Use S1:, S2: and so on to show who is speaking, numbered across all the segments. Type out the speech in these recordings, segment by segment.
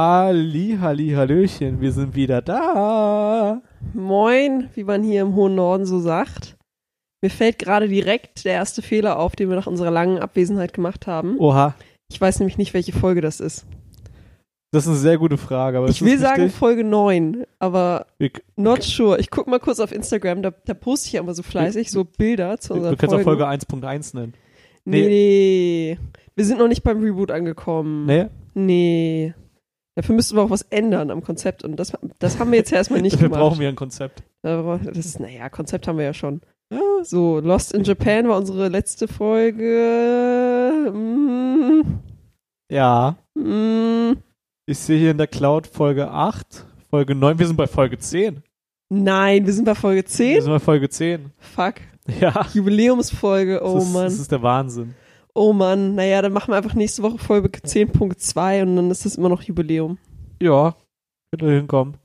S1: Halli, Halli, Hallöchen, wir sind wieder da.
S2: Moin, wie man hier im hohen Norden so sagt. Mir fällt gerade direkt der erste Fehler auf, den wir nach unserer langen Abwesenheit gemacht haben.
S1: Oha,
S2: Ich weiß nämlich nicht, welche Folge das ist.
S1: das ist eine sehr gute Frage. Aber
S2: Ich will sagen
S1: richtig.
S2: Folge 9, aber
S1: wir,
S2: not sure. Ich guck mal kurz auf Instagram, da, da poste ich immer so fleißig so Bilder zu
S1: wir,
S2: unseren
S1: wir können es auch
S2: Folgen.
S1: Folge 1.1 nennen.
S2: nee. nee, wir sind noch nicht beim Reboot angekommen.
S1: Nee?
S2: Nee. Dafür müssten wir auch was ändern am Konzept und das, das haben wir jetzt erstmal nicht
S1: Dafür
S2: gemacht.
S1: brauchen wir ein Konzept.
S2: Das ist, naja, Konzept haben wir ja schon. So, Lost in Japan war unsere letzte Folge. Mm,
S1: Ja,
S2: mm.
S1: ich sehe hier in der Cloud Folge 8, Folge 9, wir sind bei Folge 10.
S2: Nein, wir sind bei Folge
S1: Wir
S2: 10.
S1: sind bei Folge 10.
S2: Fuck.
S1: Ja,
S2: Jubiläumsfolge. Oh
S1: das, ist,
S2: Mann.
S1: das ist der Wahnsinn.
S2: Oh Mann. Naja, dann machen wir einfach nächste Woche Folge 10.2 und dann ist das immer noch Jubiläum.
S1: Ja, könnte hinkommen.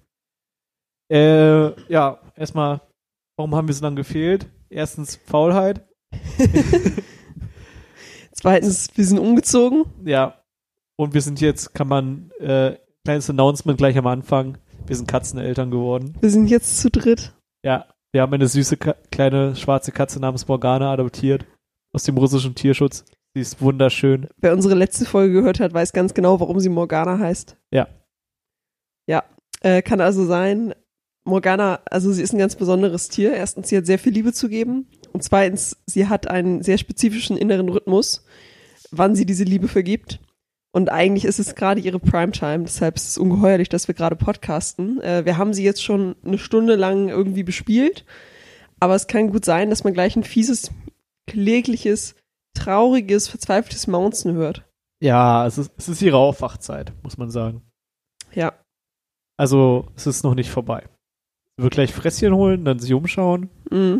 S1: Äh, ja, erstmal, warum haben wir so lange gefehlt? Erstens Faulheit.
S2: Zweitens, wir sind umgezogen.
S1: Ja. Und wir sind jetzt, kann man, äh, kleines Announcement gleich am Anfang. Wir sind Katzeneltern geworden.
S2: Wir sind jetzt zu dritt.
S1: Ja. Wir haben eine süße kleine schwarze Katze namens Morgana adoptiert. Aus dem russischen Tierschutz. Sie ist wunderschön.
S2: Wer unsere letzte Folge gehört hat, weiß ganz genau, warum sie Morgana heißt.
S1: Ja.
S2: Ja, äh, kann also sein, Morgana, also sie ist ein ganz besonderes Tier. Erstens, sie hat sehr viel Liebe zu geben. Und zweitens, sie hat einen sehr spezifischen inneren Rhythmus, wann sie diese Liebe vergibt. Und eigentlich ist es gerade ihre Primetime, deshalb ist es ungeheuerlich, dass wir gerade podcasten. Äh, wir haben sie jetzt schon eine Stunde lang irgendwie bespielt, aber es kann gut sein, dass man gleich ein fieses, klägliches, trauriges, verzweifeltes Mounzen hört.
S1: Ja, es ist, es ist ihre Aufwachzeit, muss man sagen.
S2: Ja.
S1: Also, es ist noch nicht vorbei. Sie wird gleich Fresschen holen, dann sich umschauen,
S2: Mm.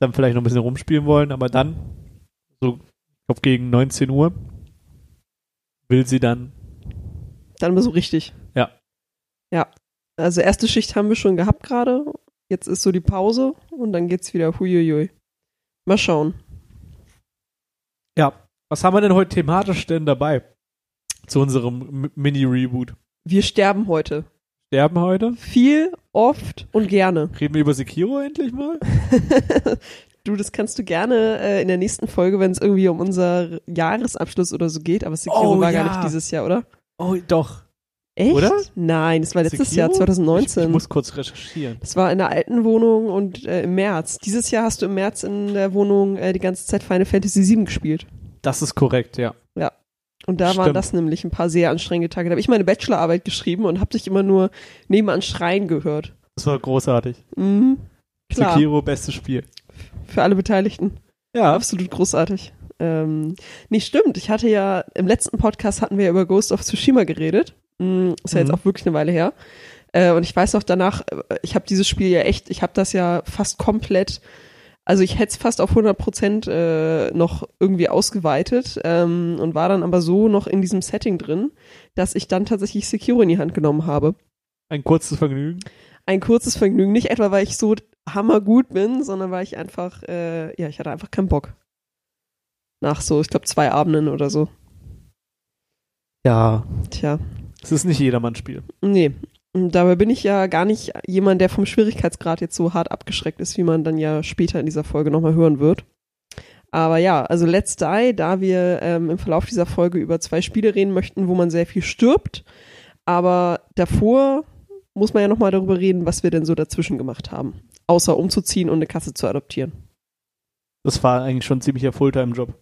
S1: dann vielleicht noch ein bisschen rumspielen wollen, aber dann, so, ich glaube gegen 19 Uhr, will sie dann,
S2: Dann mal so richtig.
S1: Ja.
S2: Ja. Also erste Schicht haben wir schon gehabt gerade. Jetzt ist so die Pause und dann geht's wieder huiuiui. Mal schauen.
S1: Ja, was haben wir denn heute thematisch denn dabei? Zu unserem Mini-Reboot.
S2: Wir sterben heute.
S1: Sterben heute?
S2: Viel, oft und gerne.
S1: Reden wir über Sekiro endlich mal?
S2: du, das kannst du gerne äh, in der nächsten Folge, wenn es irgendwie um unser Jahresabschluss oder so geht. Aber Sekiro
S1: Oh,
S2: war
S1: ja.
S2: gar nicht dieses Jahr, oder?
S1: Oh, doch.
S2: Echt?
S1: Oder?
S2: Nein, es war letztes
S1: Sekiro?
S2: Jahr, 2019.
S1: Ich, ich muss kurz recherchieren.
S2: Das war in der alten Wohnung und äh, im März. Dieses Jahr hast du im März in der Wohnung äh, die ganze Zeit Final Fantasy VII gespielt.
S1: Das ist korrekt, ja.
S2: Und da waren
S1: Stimmt.
S2: das nämlich ein paar sehr anstrengende Tage. Da habe ich meine Bachelorarbeit geschrieben und habe dich immer nur nebenan schreien gehört.
S1: Das war großartig.
S2: Mhm. Klar,
S1: Sekiro, bestes Spiel.
S2: für alle Beteiligten.
S1: Ja.
S2: Absolut großartig. Ähm, nee, stimmt. Ich hatte ja, im letzten Podcast hatten wir ja über Ghost of Tsushima geredet. Mm, ist ja
S1: Mhm.
S2: jetzt auch wirklich eine Weile her. Äh, und ich weiß noch danach, äh, ich habe dieses Spiel ja echt, ich habe das ja fast komplett, also ich hätte es fast auf 100 Prozent äh, noch irgendwie ausgeweitet ähm, und war dann aber so noch in diesem Setting drin, dass ich dann tatsächlich Sekiro in die Hand genommen habe.
S1: Ein kurzes Vergnügen.
S2: Ein kurzes Vergnügen, nicht etwa, weil ich so hammergut bin, sondern weil ich einfach, äh, ja, ich hatte einfach keinen Bock. Nach so, ich glaube, zwei Abenden oder so.
S1: Ja.
S2: Tja,
S1: Es ist nicht jedermanns Spiel.
S2: nee. Dabei bin ich ja gar nicht jemand, der vom Schwierigkeitsgrad jetzt so hart abgeschreckt ist, wie man dann ja später in dieser Folge nochmal hören wird. Aber ja, also Let's Die, da wir ähm, im Verlauf dieser Folge über zwei Spiele reden möchten, wo man sehr viel stirbt. Aber davor muss man ja nochmal darüber reden, was wir denn so dazwischen gemacht haben. Außer umzuziehen und eine Katze zu adoptieren.
S1: Das war eigentlich schon ein ziemlicher Fulltime-Job.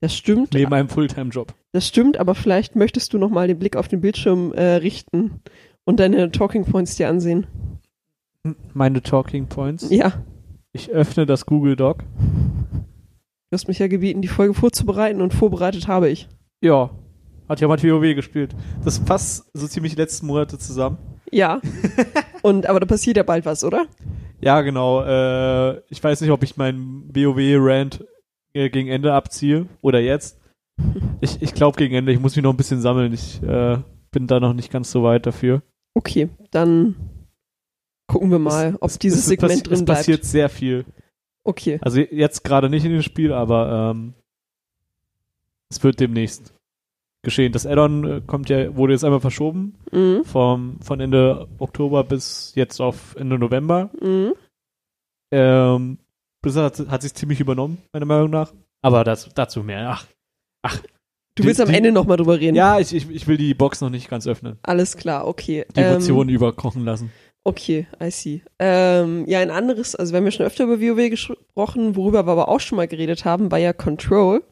S2: Das stimmt.
S1: Neben einem Fulltime-Job.
S2: Das stimmt, aber vielleicht möchtest du nochmal den Blick auf den Bildschirm äh, richten und deine Talking Points dir ansehen.
S1: Meine Talking Points.
S2: Ja,
S1: Ich öffne das Google Doc.
S2: du hast mich ja gebeten, die Folge vorzubereiten und vorbereitet habe ich.
S1: Ja. Hat ja mal WoW gespielt. Das passt so ziemlich die letzten Monate zusammen.
S2: Ja. und aber da passiert ja bald was, oder?
S1: Ja, genau. Äh, ich weiß nicht, ob ich meinen WoW-Rant äh, gegen Ende abziehe oder jetzt. Ich, ich glaube gegen Ende. Ich muss mich noch ein bisschen sammeln. Ich äh, bin da noch nicht ganz so weit dafür.
S2: Okay, dann gucken wir mal, ob
S1: Es-
S2: dieses
S1: es,
S2: Segment drin
S1: Es
S2: bleibt.
S1: passiert sehr viel.
S2: Okay.
S1: Also jetzt gerade nicht in dem Spiel, aber ähm, es wird demnächst. geschehen. Das Addon äh, kommt ja, wurde jetzt einmal verschoben
S2: Mhm.
S1: vom, von Ende Oktober bis jetzt auf Ende November.
S2: Mhm.
S1: Ähm, Blizzard hat, hat sich ziemlich übernommen, meiner Meinung nach. Aber das, dazu mehr. Ach,
S2: Du
S1: Die-
S2: willst am
S1: die-
S2: Ende nochmal drüber reden.
S1: ja, ich, ich, ich will die Box noch nicht ganz öffnen.
S2: Alles klar, okay.
S1: Die
S2: Ähm,
S1: Emotionen überkochen lassen.
S2: Okay, I see. Ähm, ja, ein anderes, also wir haben ja schon öfter über WoW gesprochen, worüber wir aber auch schon mal geredet haben, war ja Control.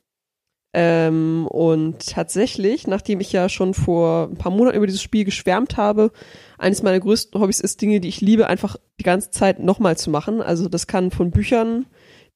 S2: Ähm, und tatsächlich, nachdem ich ja schon vor ein paar Monaten über dieses Spiel geschwärmt habe, eines meiner größten Hobbys ist Dinge, die ich liebe, einfach die ganze Zeit nochmal zu machen. Also das kann von Büchern,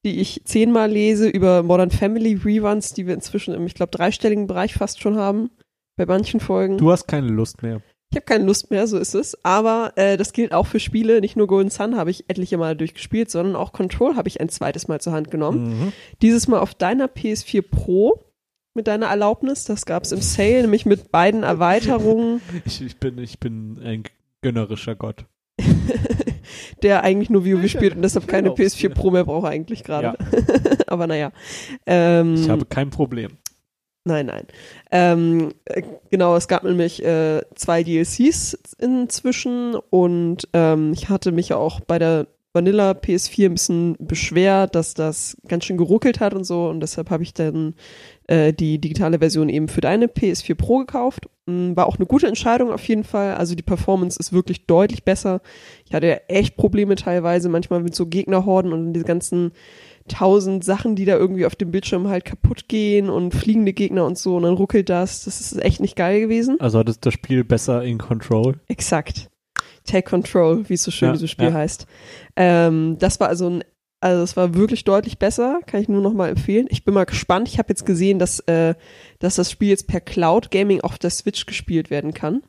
S2: die ich zehnmal lese, über Modern Family Reruns, die wir inzwischen im, ich glaube, dreistelligen Bereich fast schon haben, bei manchen Folgen.
S1: Du hast keine Lust mehr.
S2: Ich habe keine Lust mehr, so ist es. Aber äh, das gilt auch für Spiele. Nicht nur Golden Sun habe ich etliche Mal durchgespielt, sondern auch Control habe ich ein zweites Mal zur Hand genommen.
S1: Mhm.
S2: Dieses Mal auf deiner PS4 Pro mit deiner Erlaubnis. Das gab es im Sale, nämlich mit beiden Erweiterungen,
S1: Ich, ich, bin, ich bin ein gönnerischer Gott.
S2: der eigentlich nur WoW spielt und deshalb keine
S1: erlaub's
S2: PS4
S1: dir.
S2: Pro mehr braucht eigentlich gerade. Aber naja. Ähm,
S1: Ich habe kein Problem.
S2: Nein, nein. Ähm, äh, genau, es gab nämlich äh, zwei DLCs inzwischen und ähm, ich hatte mich ja auch bei der Vanilla PS4 ein bisschen beschwert, dass das ganz schön geruckelt hat und so und deshalb habe ich dann äh, die digitale Version eben für deine PS4 Pro gekauft. Mm, War auch eine gute Entscheidung auf jeden Fall. Also die Performance ist wirklich deutlich besser. Ich hatte ja echt Probleme teilweise manchmal mit so Gegnerhorden und diese ganzen tausend Sachen, die da irgendwie auf dem Bildschirm halt kaputt gehen und fliegende Gegner und so und dann ruckelt das. Das ist echt nicht geil gewesen.
S1: Also hat das Spiel besser in Control.
S2: Exakt. Take Control, wie es so schön
S1: Ja,
S2: dieses Spiel
S1: ja.
S2: heißt. Ähm, das war also ein, also es war wirklich deutlich besser, kann ich nur noch mal empfehlen. Ich bin mal gespannt. Ich habe jetzt gesehen, dass, äh, dass das Spiel jetzt per Cloud Gaming auf der Switch gespielt werden kann.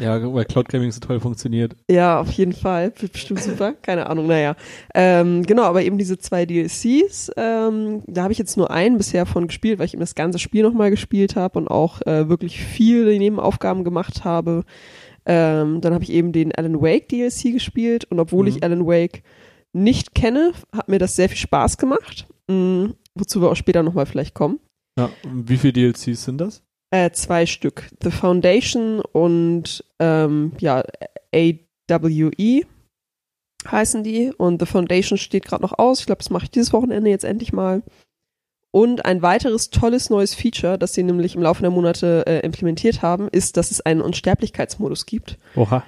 S1: Ja, weil Cloud Gaming so toll funktioniert.
S2: Ja, auf jeden Fall. Wird bestimmt super. Keine Ahnung, naja. Ähm, genau, aber eben diese zwei DLCs, ähm, da habe ich jetzt nur einen bisher von gespielt, weil ich eben das ganze Spiel nochmal gespielt habe und auch äh, wirklich viele Nebenaufgaben gemacht habe. Ähm, dann habe ich eben den Alan Wake DLC gespielt und obwohl
S1: Mhm.
S2: ich Alan Wake nicht kenne, hat mir das sehr viel Spaß gemacht. Mhm, wozu wir auch später nochmal vielleicht kommen.
S1: Ja, und wie viele DLCs sind das?
S2: Äh, zwei Stück. The Foundation und ähm, ja, AWE heißen die. Und The Foundation steht gerade noch aus. Ich glaube, das mache ich dieses Wochenende jetzt endlich mal. Und ein weiteres tolles neues Feature, das sie nämlich im Laufe der Monate äh, implementiert haben, ist, dass es einen Unsterblichkeitsmodus gibt.
S1: Oha.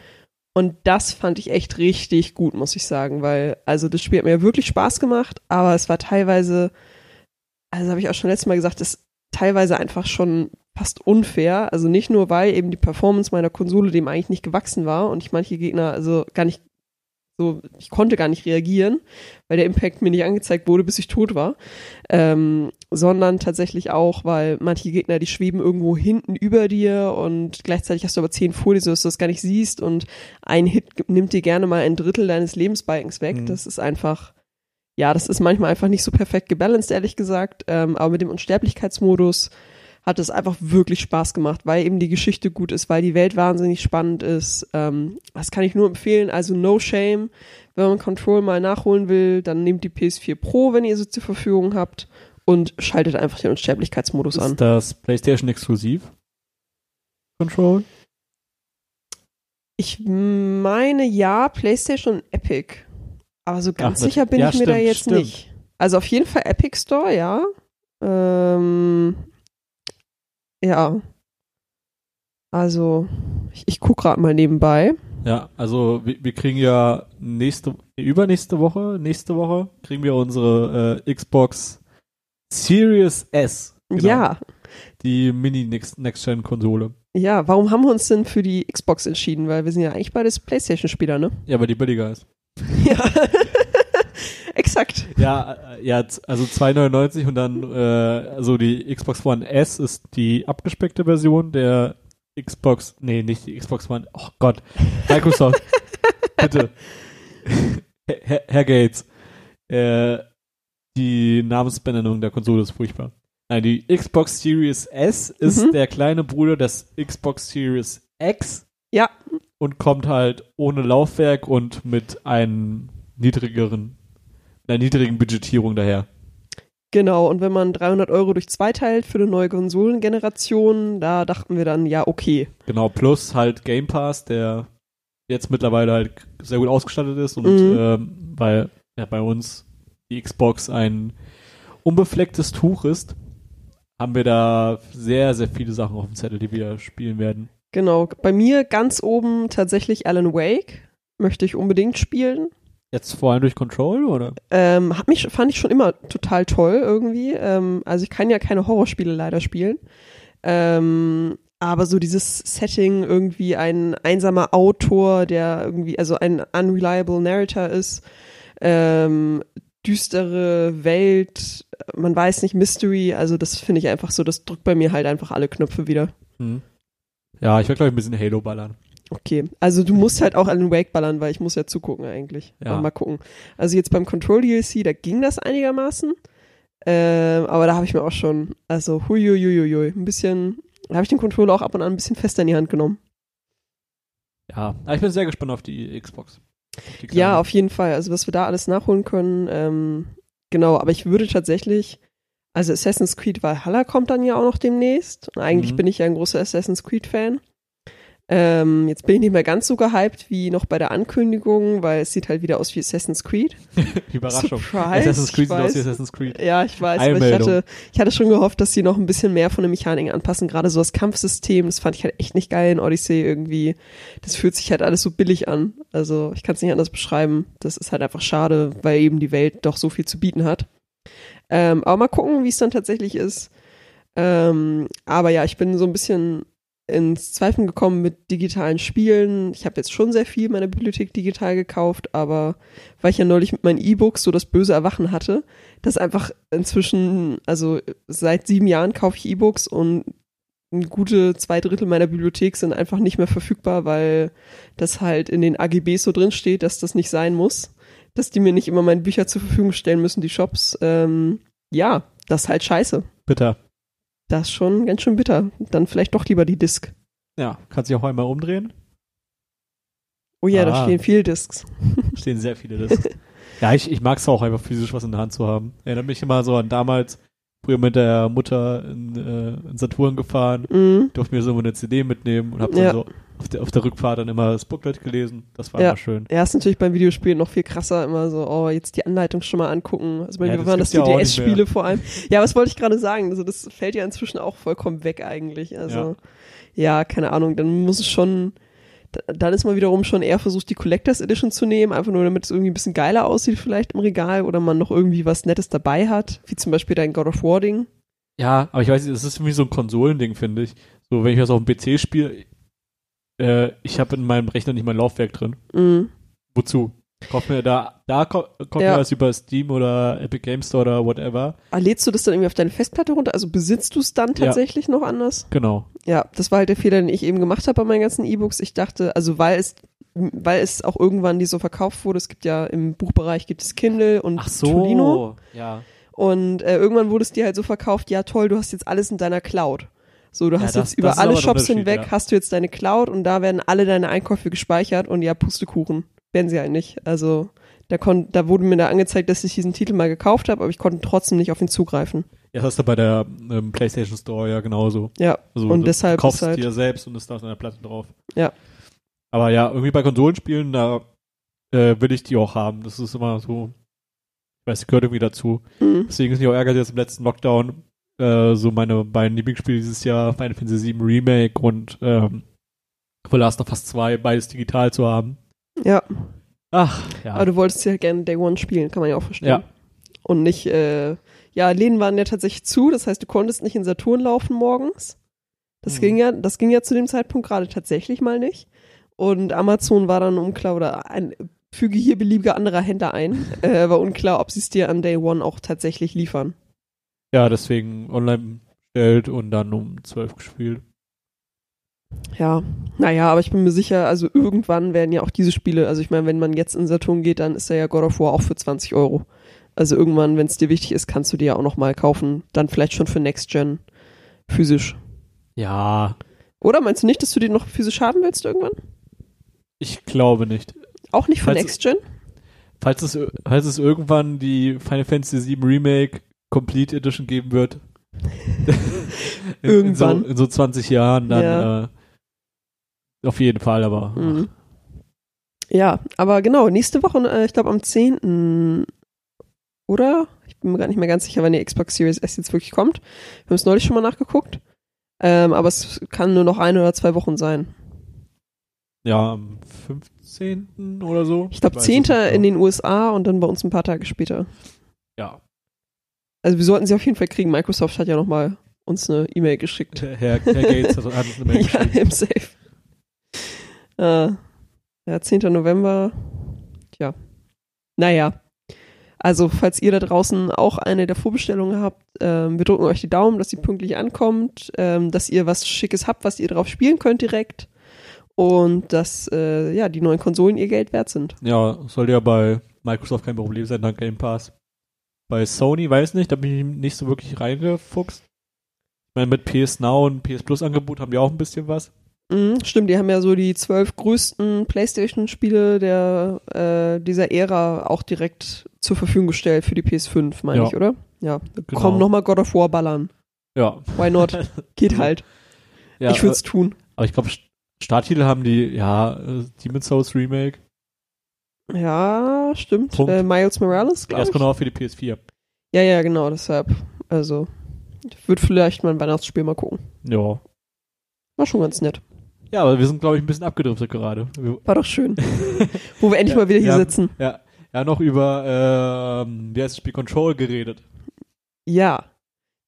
S2: Und das fand ich echt richtig gut, muss ich sagen, weil, also das Spiel hat mir wirklich Spaß gemacht, aber es war teilweise, also habe ich auch schon letztes Mal gesagt, das ist teilweise einfach schon fast unfair. Also nicht nur, weil eben die Performance meiner Konsole dem eigentlich nicht gewachsen war und ich manche Gegner also gar nicht so, ich konnte gar nicht reagieren, weil der Impact mir nicht angezeigt wurde, bis ich tot war, ähm, sondern tatsächlich auch, weil manche Gegner, die schweben irgendwo hinten über dir und gleichzeitig hast du aber zehn vor dir, sodass du das gar nicht siehst und ein Hit nimmt dir gerne mal ein Drittel deines Lebensbalkens weg.
S1: Mhm.
S2: Das ist einfach, ja, das ist manchmal einfach nicht so perfekt gebalanced, ehrlich gesagt, ähm, aber mit dem Unsterblichkeitsmodus hat es einfach wirklich Spaß gemacht, weil eben die Geschichte gut ist, weil die Welt wahnsinnig spannend ist. Ähm, das kann ich nur empfehlen. Also no shame. Wenn man Control mal nachholen will, dann nehmt die PS4 Pro, wenn ihr sie zur Verfügung habt und schaltet einfach den Unsterblichkeitsmodus an.
S1: Ist das PlayStation exklusiv? Control?
S2: Ich meine ja, PlayStation und Epic. Aber so ganz
S1: Ach,
S2: sicher bin
S1: ja,
S2: ich mir da
S1: stimmt,
S2: jetzt
S1: stimmt.
S2: nicht. Also auf jeden Fall Epic Store, ja. Ähm, ja. Also, ich, ich guck gerade mal nebenbei.
S1: Ja, also wir, wir kriegen ja nächste, übernächste Woche, nächste Woche kriegen wir unsere äh, Xbox Series S. Genau.
S2: Ja,
S1: Die Mini-Next-Gen-Konsole.
S2: ja. Warum haben wir uns denn für die Xbox entschieden? Weil wir sind ja eigentlich beides PlayStation-Spieler, ne?
S1: Ja, weil die billiger ist.
S2: Ja. Exakt.
S1: Ja, äh, ja, also 2,99 und dann, äh, also die Xbox One S ist die abgespeckte Version der Xbox, nee, nicht die Xbox One, oh Gott, Microsoft, bitte. Herr, Herr Gates, äh, die Namensbenennung der Konsole ist furchtbar. Nein, die Xbox Series S ist
S2: Mhm.
S1: der kleine Bruder des Xbox Series X.
S2: Ja.
S1: Und kommt halt ohne Laufwerk und mit einem niedrigeren, einer niedrigen Budgetierung daher.
S2: Genau, und wenn man 300 Euro durch zwei teilt für eine neue Konsolengeneration, da dachten wir dann, ja, okay.
S1: Genau, plus halt Game Pass, der jetzt mittlerweile halt sehr gut ausgestattet ist und
S2: Mhm.
S1: ähm, weil ja bei uns die Xbox ein unbeflecktes Tuch ist, haben wir da sehr, sehr viele Sachen auf dem Zettel, die wir spielen werden.
S2: Genau, bei mir ganz oben tatsächlich Alan Wake. Möchte ich unbedingt spielen.
S1: Jetzt vor allem durch Control, oder?
S2: Ähm, hat mich, fand ich schon immer total toll irgendwie. Ähm, also ich kann ja keine Horrorspiele leider spielen. Ähm, aber so dieses Setting, irgendwie ein einsamer Autor, der irgendwie, also ein unreliable Narrator ist, ähm, düstere Welt, man weiß nicht, Mystery, also das finde ich einfach so, das drückt bei mir halt einfach alle Knöpfe wieder.
S1: Hm. Ja, ich werde, glaube ich, ein bisschen Halo ballern.
S2: Okay, also du musst halt auch Alan Wake ballern, weil ich muss ja zugucken eigentlich.
S1: Ja.
S2: Mal gucken. Also jetzt beim Control DLC, da ging das einigermaßen. Ähm, aber da habe ich mir auch schon, also huiuiuiui, ein bisschen, da habe ich den Controller auch ab und an ein bisschen fester in die Hand genommen.
S1: Ja, ich bin sehr gespannt auf die Xbox. Auf die
S2: Ja, auf jeden Fall. Also was wir da alles nachholen können, ähm, genau, aber ich würde tatsächlich, also Assassin's Creed Valhalla kommt dann ja auch noch demnächst. Und eigentlich
S1: Mhm.
S2: bin ich ja ein großer Assassin's Creed-Fan. Ähm, jetzt bin ich nicht mehr ganz so gehypt wie noch bei der Ankündigung, weil es sieht halt wieder aus wie Assassin's Creed.
S1: Überraschung.
S2: Surprise,
S1: Assassin's Creed sieht aus wie. Assassin's Creed.
S2: Ja, ich weiß, aber ich hatte, ich hatte schon gehofft, dass sie noch ein bisschen mehr von den Mechaniken anpassen. Gerade so das Kampfsystem, das fand ich halt echt nicht geil in Odyssey irgendwie. Das fühlt sich halt alles so billig an. Also ich kann es nicht anders beschreiben. Das ist halt einfach schade, weil eben die Welt doch so viel zu bieten hat. Ähm, aber mal gucken, wie es dann tatsächlich ist. Ähm, aber ja, ich bin so ein bisschen ins Zweifeln gekommen mit digitalen Spielen. Ich habe jetzt schon sehr viel meiner Bibliothek digital gekauft, aber weil ich ja neulich mit meinen E-Books so das böse Erwachen hatte, dass einfach inzwischen, also seit sieben Jahren kaufe ich E-Books und gute zwei Drittel meiner Bibliothek sind einfach nicht mehr verfügbar, weil das halt in den AGBs so drin steht, dass das nicht sein muss, dass die mir nicht immer meine Bücher zur Verfügung stellen müssen, die Shops. Ähm, ja, das ist halt scheiße.
S1: Bitter.
S2: Das ist schon ganz schön bitter. Dann vielleicht doch lieber die Disc.
S1: Ja, kannst dich auch einmal umdrehen.
S2: Oh ja, da
S1: Ah.
S2: stehen viel Discs.
S1: Stehen sehr viele Discs. ja, ich, ich mag es auch einfach physisch was in der Hand zu haben. Erinnert mich immer so an damals, früher mit der Mutter in, äh, in Saturn gefahren,
S2: Mhm.
S1: durfte mir so eine CD mitnehmen und hab dann
S2: Ja.
S1: so auf der, auf der Rückfahrt dann immer das Booklet gelesen. Das war
S2: Ja.
S1: immer schön.
S2: Ja, ist natürlich beim Videospiel noch viel krasser, immer so, oh, jetzt die Anleitung schon mal angucken. Also bei
S1: Ja,
S2: mir
S1: das
S2: waren das die
S1: ja
S2: DS-Spiele vor allem. Ja, was wollte ich gerade sagen? Also das fällt ja inzwischen auch vollkommen weg eigentlich. Also ja, keine Ahnung, dann muss es schon, da- dann ist man wiederum schon eher versucht, die Collectors Edition zu nehmen, einfach nur damit es irgendwie ein bisschen geiler aussieht vielleicht im Regal oder man noch irgendwie was Nettes dabei hat, wie zum Beispiel dein God of War Ding.
S1: Ja, aber ich weiß nicht, das ist mich so ein Konsolending, finde ich. So, wenn ich das auf dem PC spiele, äh, ich habe in meinem Rechner nicht mein Laufwerk drin.
S2: Mhm.
S1: Wozu? Kauf mir da, da ko- kommt
S2: Ja.
S1: mir das über Steam oder Epic Game Store oder whatever.
S2: Ah, Lädst du das dann irgendwie auf deine Festplatte runter? Also besitzt du es dann
S1: Ja.
S2: tatsächlich noch anders?
S1: Genau.
S2: Ja, das war halt der Fehler, den ich eben gemacht habe bei meinen ganzen E-Books. Ich dachte, also weil es, weil es auch irgendwann die so verkauft wurde, es gibt ja im Buchbereich gibt es Kindle und
S1: Ach so.
S2: Tolino
S1: Ja.
S2: und äh, irgendwann wurde es dir halt so verkauft, ja toll, du hast jetzt alles in deiner Cloud. So, du
S1: Ja,
S2: hast
S1: das-
S2: jetzt über alle Shops hinweg,
S1: ja.
S2: hast du jetzt deine Cloud und da werden alle deine Einkäufe gespeichert und ja, Pustekuchen. Werden sie halt nicht. Also da, kon da wurde mir da angezeigt, dass ich diesen Titel mal gekauft habe, aber ich konnte trotzdem nicht auf ihn zugreifen.
S1: Ja, das hast du bei der ähm, PlayStation Store ja genauso.
S2: Ja,
S1: Also,
S2: und
S1: du
S2: deshalb
S1: kaufst
S2: ist halt,
S1: dir selbst und ist da auf deiner Platte drauf.
S2: Ja.
S1: Aber ja, irgendwie bei Konsolenspielen, da äh, will ich die auch haben. Das ist immer so, ich weiß, gehört irgendwie dazu.
S2: Mhm.
S1: Deswegen ist mich auch ärgert jetzt im letzten Lockdown äh, so meine beiden Lieblingsspiele dieses Jahr, Final Fantasy VII Remake und ähm, The Last of Us 2, beides digital zu haben.
S2: ja.
S1: Ach, ja.
S2: Aber du wolltest ja gerne Day One spielen, kann man ja auch verstehen.
S1: Ja.
S2: Und nicht, äh, ja, Läden waren ja tatsächlich zu, das heißt, du konntest nicht in Saturn laufen morgens. Das
S1: Mhm.
S2: ging ja, das ging ja zu dem Zeitpunkt gerade tatsächlich mal nicht. Und Amazon war dann unklar oder ein, füge hier beliebige andere Händler ein, äh, war unklar, ob sie es dir an Day One auch tatsächlich liefern.
S1: Ja, deswegen online bestellt und dann um 12 gespielt.
S2: Ja, naja, aber ich bin mir sicher, also irgendwann werden ja auch diese Spiele, also ich meine, wenn man jetzt in Saturn geht, dann ist da ja God of War auch für 20 Euro. Also irgendwann, wenn es dir wichtig ist, kannst du dir ja auch nochmal kaufen. Dann vielleicht schon für Next Gen physisch.
S1: Ja,
S2: Oder meinst du nicht, dass du den noch physisch haben willst irgendwann?
S1: ich glaube nicht.
S2: Auch nicht für
S1: Falls-
S2: Next Gen?
S1: Falls es, falls es irgendwann die Final Fantasy VII Remake Complete Edition geben wird. in,
S2: Irgendwann.
S1: In so, in so 20 Jahren dann
S2: Ja.
S1: äh, auf jeden Fall, aber
S2: Mhm. Ja, aber genau, nächste Woche, äh, ich glaube am 10. Oder? Ich bin mir gar nicht mehr ganz sicher, wann die Xbox Series S jetzt wirklich kommt. Wir haben es neulich schon mal nachgeguckt. Ähm, aber es kann nur noch ein oder zwei Wochen sein.
S1: ja, am 15. oder so.
S2: Ich glaube
S1: weiß
S2: 10.
S1: es nicht
S2: in
S1: genau.
S2: den USA und dann bei uns ein paar Tage später.
S1: Ja,
S2: Also wir sollten sie auf jeden Fall kriegen. Microsoft hat ja noch mal uns eine E-Mail geschickt.
S1: Herr, Herr Gates hat, uns eine Mail
S2: ja,
S1: geschrieben.
S2: im Safe. Äh, ja, 10. November. Tja. Naja. Also, falls ihr da draußen auch eine der Vorbestellungen habt, ähm, wir drücken euch die Daumen, dass sie pünktlich ankommt, ähm, dass ihr was Schickes habt, was ihr drauf spielen könnt direkt und dass äh, ja die neuen Konsolen ihr Geld wert sind.
S1: Ja, sollte ja bei Microsoft kein Problem sein, dank Game Pass. Bei Sony, weiß nicht, da bin ich nicht so wirklich reingefuchst. Ich meine, mit PS Now und PS Plus Angebot haben wir auch ein bisschen was.
S2: Mhm, stimmt, die haben ja so die zwölf größten PlayStation-Spiele der äh, dieser Ära auch direkt zur Verfügung gestellt für die PS5, meine
S1: Ja.
S2: ich, oder? Ja,
S1: Genau.
S2: komm nochmal God of War ballern.
S1: Ja.
S2: Why not? Geht halt.
S1: ja
S2: ich würde es tun.
S1: Aber ich glaube, Starttitel haben die, ja, äh, Demon's Souls Remake.
S2: Ja, stimmt. Äh, Miles Morales, glaube ich.
S1: genau für die PS4.
S2: Ja, ja, genau, deshalb. Also, ich würde vielleicht mal ein Weihnachtsspiel mal gucken.
S1: Ja.
S2: War schon ganz nett.
S1: Ja, aber wir sind, glaube ich, ein bisschen abgedriftet gerade.
S2: War doch schön. Wo wir endlich
S1: Ja,
S2: mal wieder hier
S1: ja.
S2: sitzen.
S1: Ja, ja, noch über, ähm, wie heißt das Spiel, Control geredet.
S2: Ja.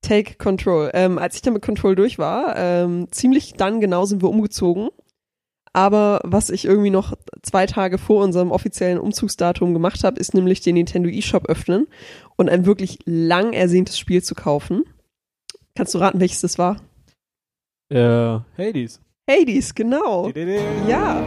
S2: Take Control. Ähm, als ich dann mit Control durch war, ähm, ziemlich dann genau sind wir umgezogen. Aber was ich irgendwie noch zwei Tage vor unserem offiziellen Umzugsdatum gemacht habe, ist nämlich den Nintendo eShop öffnen und ein wirklich lang ersehntes Spiel zu kaufen. Kannst du raten, welches das war?
S1: Äh, Hades.
S2: Hades, genau. Ja.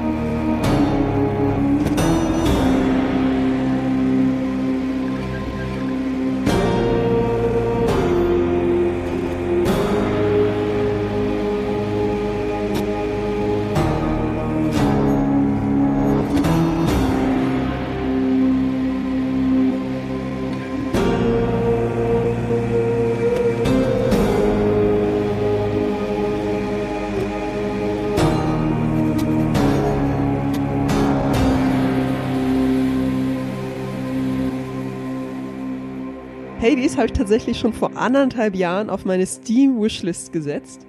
S2: Hades habe ich tatsächlich schon vor anderthalb Jahren auf meine Steam-Wishlist gesetzt.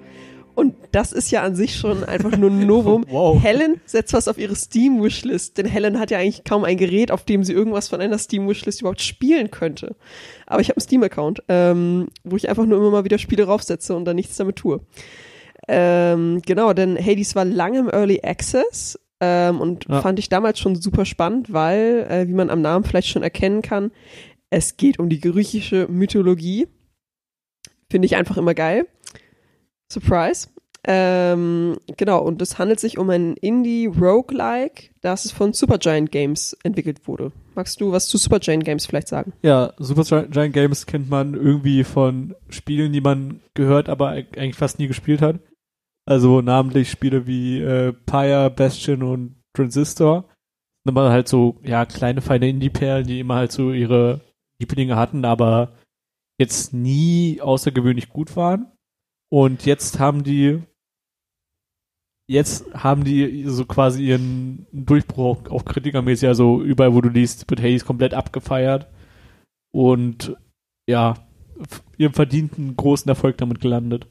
S2: Und das ist ja an sich schon einfach nur ein Novum.
S1: Wow.
S2: Helen setzt was auf ihre Steam-Wishlist, denn Helen hat ja eigentlich kaum ein Gerät, auf dem sie irgendwas von einer Steam-Wishlist überhaupt spielen könnte. Aber ich habe einen Steam-Account, ähm, wo ich einfach nur immer mal wieder Spiele raufsetze und dann nichts damit tue. Ähm, genau, denn Hades war lange im Early Access ähm, und
S1: Ja.
S2: fand ich damals schon super spannend, weil, äh, wie man am Namen vielleicht schon erkennen kann, es geht um die griechische Mythologie. Finde ich einfach immer geil. Surprise. Ähm, genau, und es handelt sich um ein Indie-Roguelike, das von Supergiant Games entwickelt wurde. Magst du was zu Supergiant Games vielleicht sagen?
S1: Ja, Super Giant Games kennt man irgendwie von Spielen, die man gehört, aber eig- eigentlich fast nie gespielt hat. Also namentlich Spiele wie äh, Pyre, Bastion und Transistor. Sind immer halt so, ja, kleine, feine Indie-Perlen, die immer halt so ihre Lieblinge hatten, aber jetzt nie außergewöhnlich gut waren. Und jetzt haben die jetzt haben die so quasi ihren Durchbruch auch kritikermäßig, also überall, wo du liest, wird Hades komplett abgefeiert und ja, ihren verdienten großen Erfolg damit gelandet.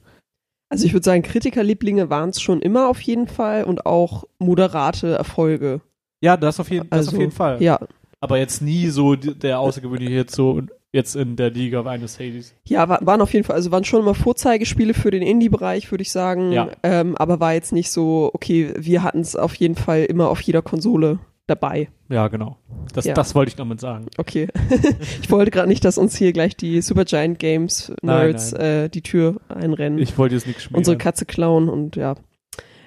S2: Also ich würde sagen, Kritikerlieblinge waren es schon immer auf jeden Fall und auch moderate Erfolge.
S1: Ja, das auf jeden, das
S2: Also,
S1: auf jeden Fall.
S2: Ja,
S1: Aber jetzt nie so der außergewöhnliche jetzt so jetzt in der Liga eines Hades.
S2: Ja, wa- waren auf jeden Fall, also waren schon immer Vorzeigespiele für den Indie-Bereich, würde ich sagen.
S1: Ja.
S2: Ähm, aber war jetzt nicht so, okay, wir hatten es auf jeden Fall immer auf jeder Konsole dabei.
S1: Ja, genau. Das,
S2: Ja.
S1: das wollte ich damit sagen.
S2: Okay. ich wollte gerade nicht, dass uns hier gleich die Supergiant Games
S1: Nein,
S2: Nerds
S1: nein.
S2: Äh, die Tür einrennen.
S1: Ich wollte jetzt nichts schmieren.
S2: unsere Katze klauen und ja.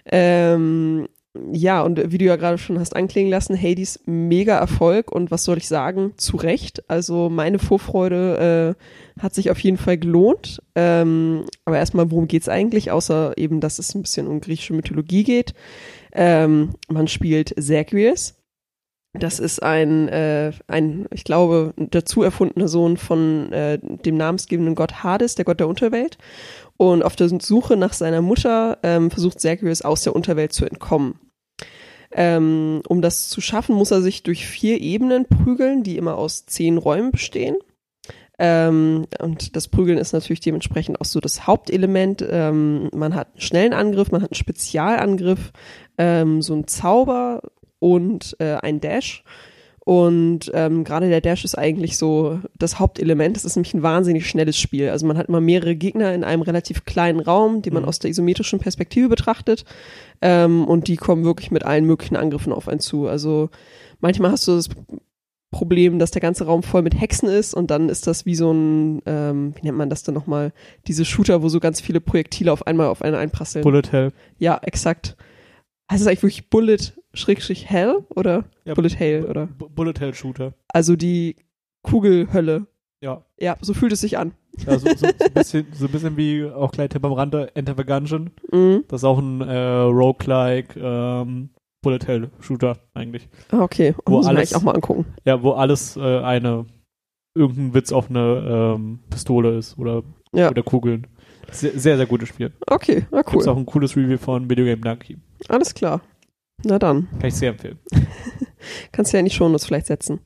S2: Ähm, ja, und wie du ja gerade schon hast anklingen lassen, Hades mega Erfolg und was soll ich sagen, zu Recht. Also meine Vorfreude äh, hat sich auf jeden Fall gelohnt. Ähm, aber erstmal, worum geht's eigentlich, außer eben, dass es ein bisschen um griechische Mythologie geht. Ähm, man spielt Zagreus. Das ist ein, äh, ein, ich glaube, dazu erfundener Sohn von äh, dem namensgebenden Gott Hades, der Gott der Unterwelt. Und auf der Suche nach seiner Mutter ähm, versucht Zagreus aus der Unterwelt zu entkommen. Ähm, um das zu schaffen, muss er sich durch vier Ebenen prügeln, die immer aus zehn Räumen bestehen. Ähm, und das Prügeln ist natürlich dementsprechend auch so das Hauptelement. Ähm, man hat einen schnellen Angriff, man hat einen Spezialangriff, ähm, so einen Zauber und äh, einen Dash. Und ähm, gerade der Dash ist eigentlich so das Hauptelement. Es ist nämlich ein wahnsinnig schnelles Spiel. Also man hat immer mehrere Gegner in einem relativ kleinen Raum, den man
S1: Mhm.
S2: aus der isometrischen Perspektive betrachtet. Ähm, und die kommen wirklich mit allen möglichen Angriffen auf einen zu. Also manchmal hast du das Problem, dass der ganze Raum voll mit Hexen ist und dann ist das wie so ein, ähm, wie nennt man das denn nochmal, diese Shooter, wo so ganz viele Projektile auf einmal auf einen einprasseln.
S1: Bullet Hell.
S2: Ja, exakt. Heißt es eigentlich wirklich Bullet Schrägstrich Hell oder
S1: Ja,
S2: Bullet Hail oder?
S1: Bu- Bullet Hell Shooter.
S2: Also die Kugelhölle.
S1: Ja.
S2: Ja, so fühlt es sich an.
S1: ja so, so, so, ein bisschen, so ein bisschen wie auch gleich Tipp am Rande Enter the Gungeon.
S2: Mhm.
S1: Das ist auch ein äh, Roguelike ähm, Bullet Hell Shooter eigentlich.
S2: Ah, Okay,
S1: Wo
S2: muss
S1: alles-
S2: eigentlich auch mal angucken.
S1: Ja, wo alles äh, eine irgendein Witz auf eine ähm, Pistole ist oder,
S2: Ja.
S1: oder Kugeln. Sehr, sehr, sehr gutes Spiel.
S2: Okay, na
S1: Gibt's
S2: cool.
S1: auch ein cooles Review von Video Game Donkey.
S2: Alles klar. Na dann,
S1: Kann ich sehr empfehlen.
S2: kannst du ja in die Shownotes vielleicht setzen.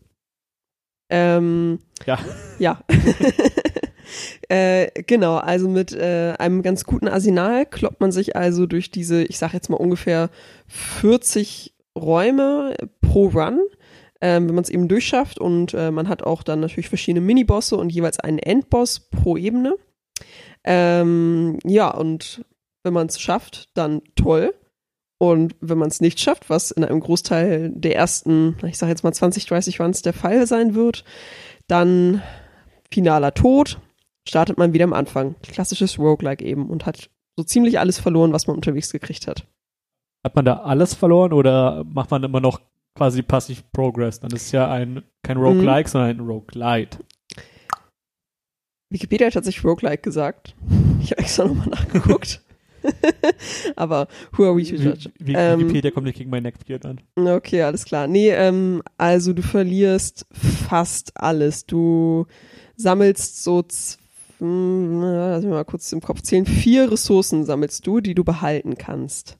S2: Ähm,
S1: Ja.
S2: Ja. äh, genau, also mit äh, einem ganz guten Arsenal kloppt man sich also durch diese, ich sag jetzt mal ungefähr 40 Räume pro Run, ähm, wenn man es eben durchschafft. Und äh, man hat auch dann natürlich verschiedene Minibosse und jeweils einen Endboss pro Ebene. Ähm, ja, und wenn man es schafft, dann toll. Und wenn man es nicht schafft, was in einem Großteil der ersten, ich sage jetzt mal 20, 30 Runs der Fall sein wird, dann finaler Tod, startet man wieder am Anfang. Klassisches Roguelike eben und hat so ziemlich alles verloren, was man unterwegs gekriegt hat.
S1: Hat man da alles verloren oder macht man immer noch quasi passiv Progress? Dann ist es ja ein, kein Roguelike, sondern ein Roguelite.
S2: Wikipedia hat tatsächlich Roguelike gesagt. Ich habe extra nochmal nachgeguckt. Aber who are we to judge?
S1: Wie, wie,
S2: Ähm,
S1: Wikipedia kommt nicht gegen mein Neckbeard an.
S2: Okay, alles klar. Nee, ähm, also du verlierst fast alles. Du sammelst so, lass mich mal kurz im Kopf zählen, vier Ressourcen sammelst du, die du behalten kannst.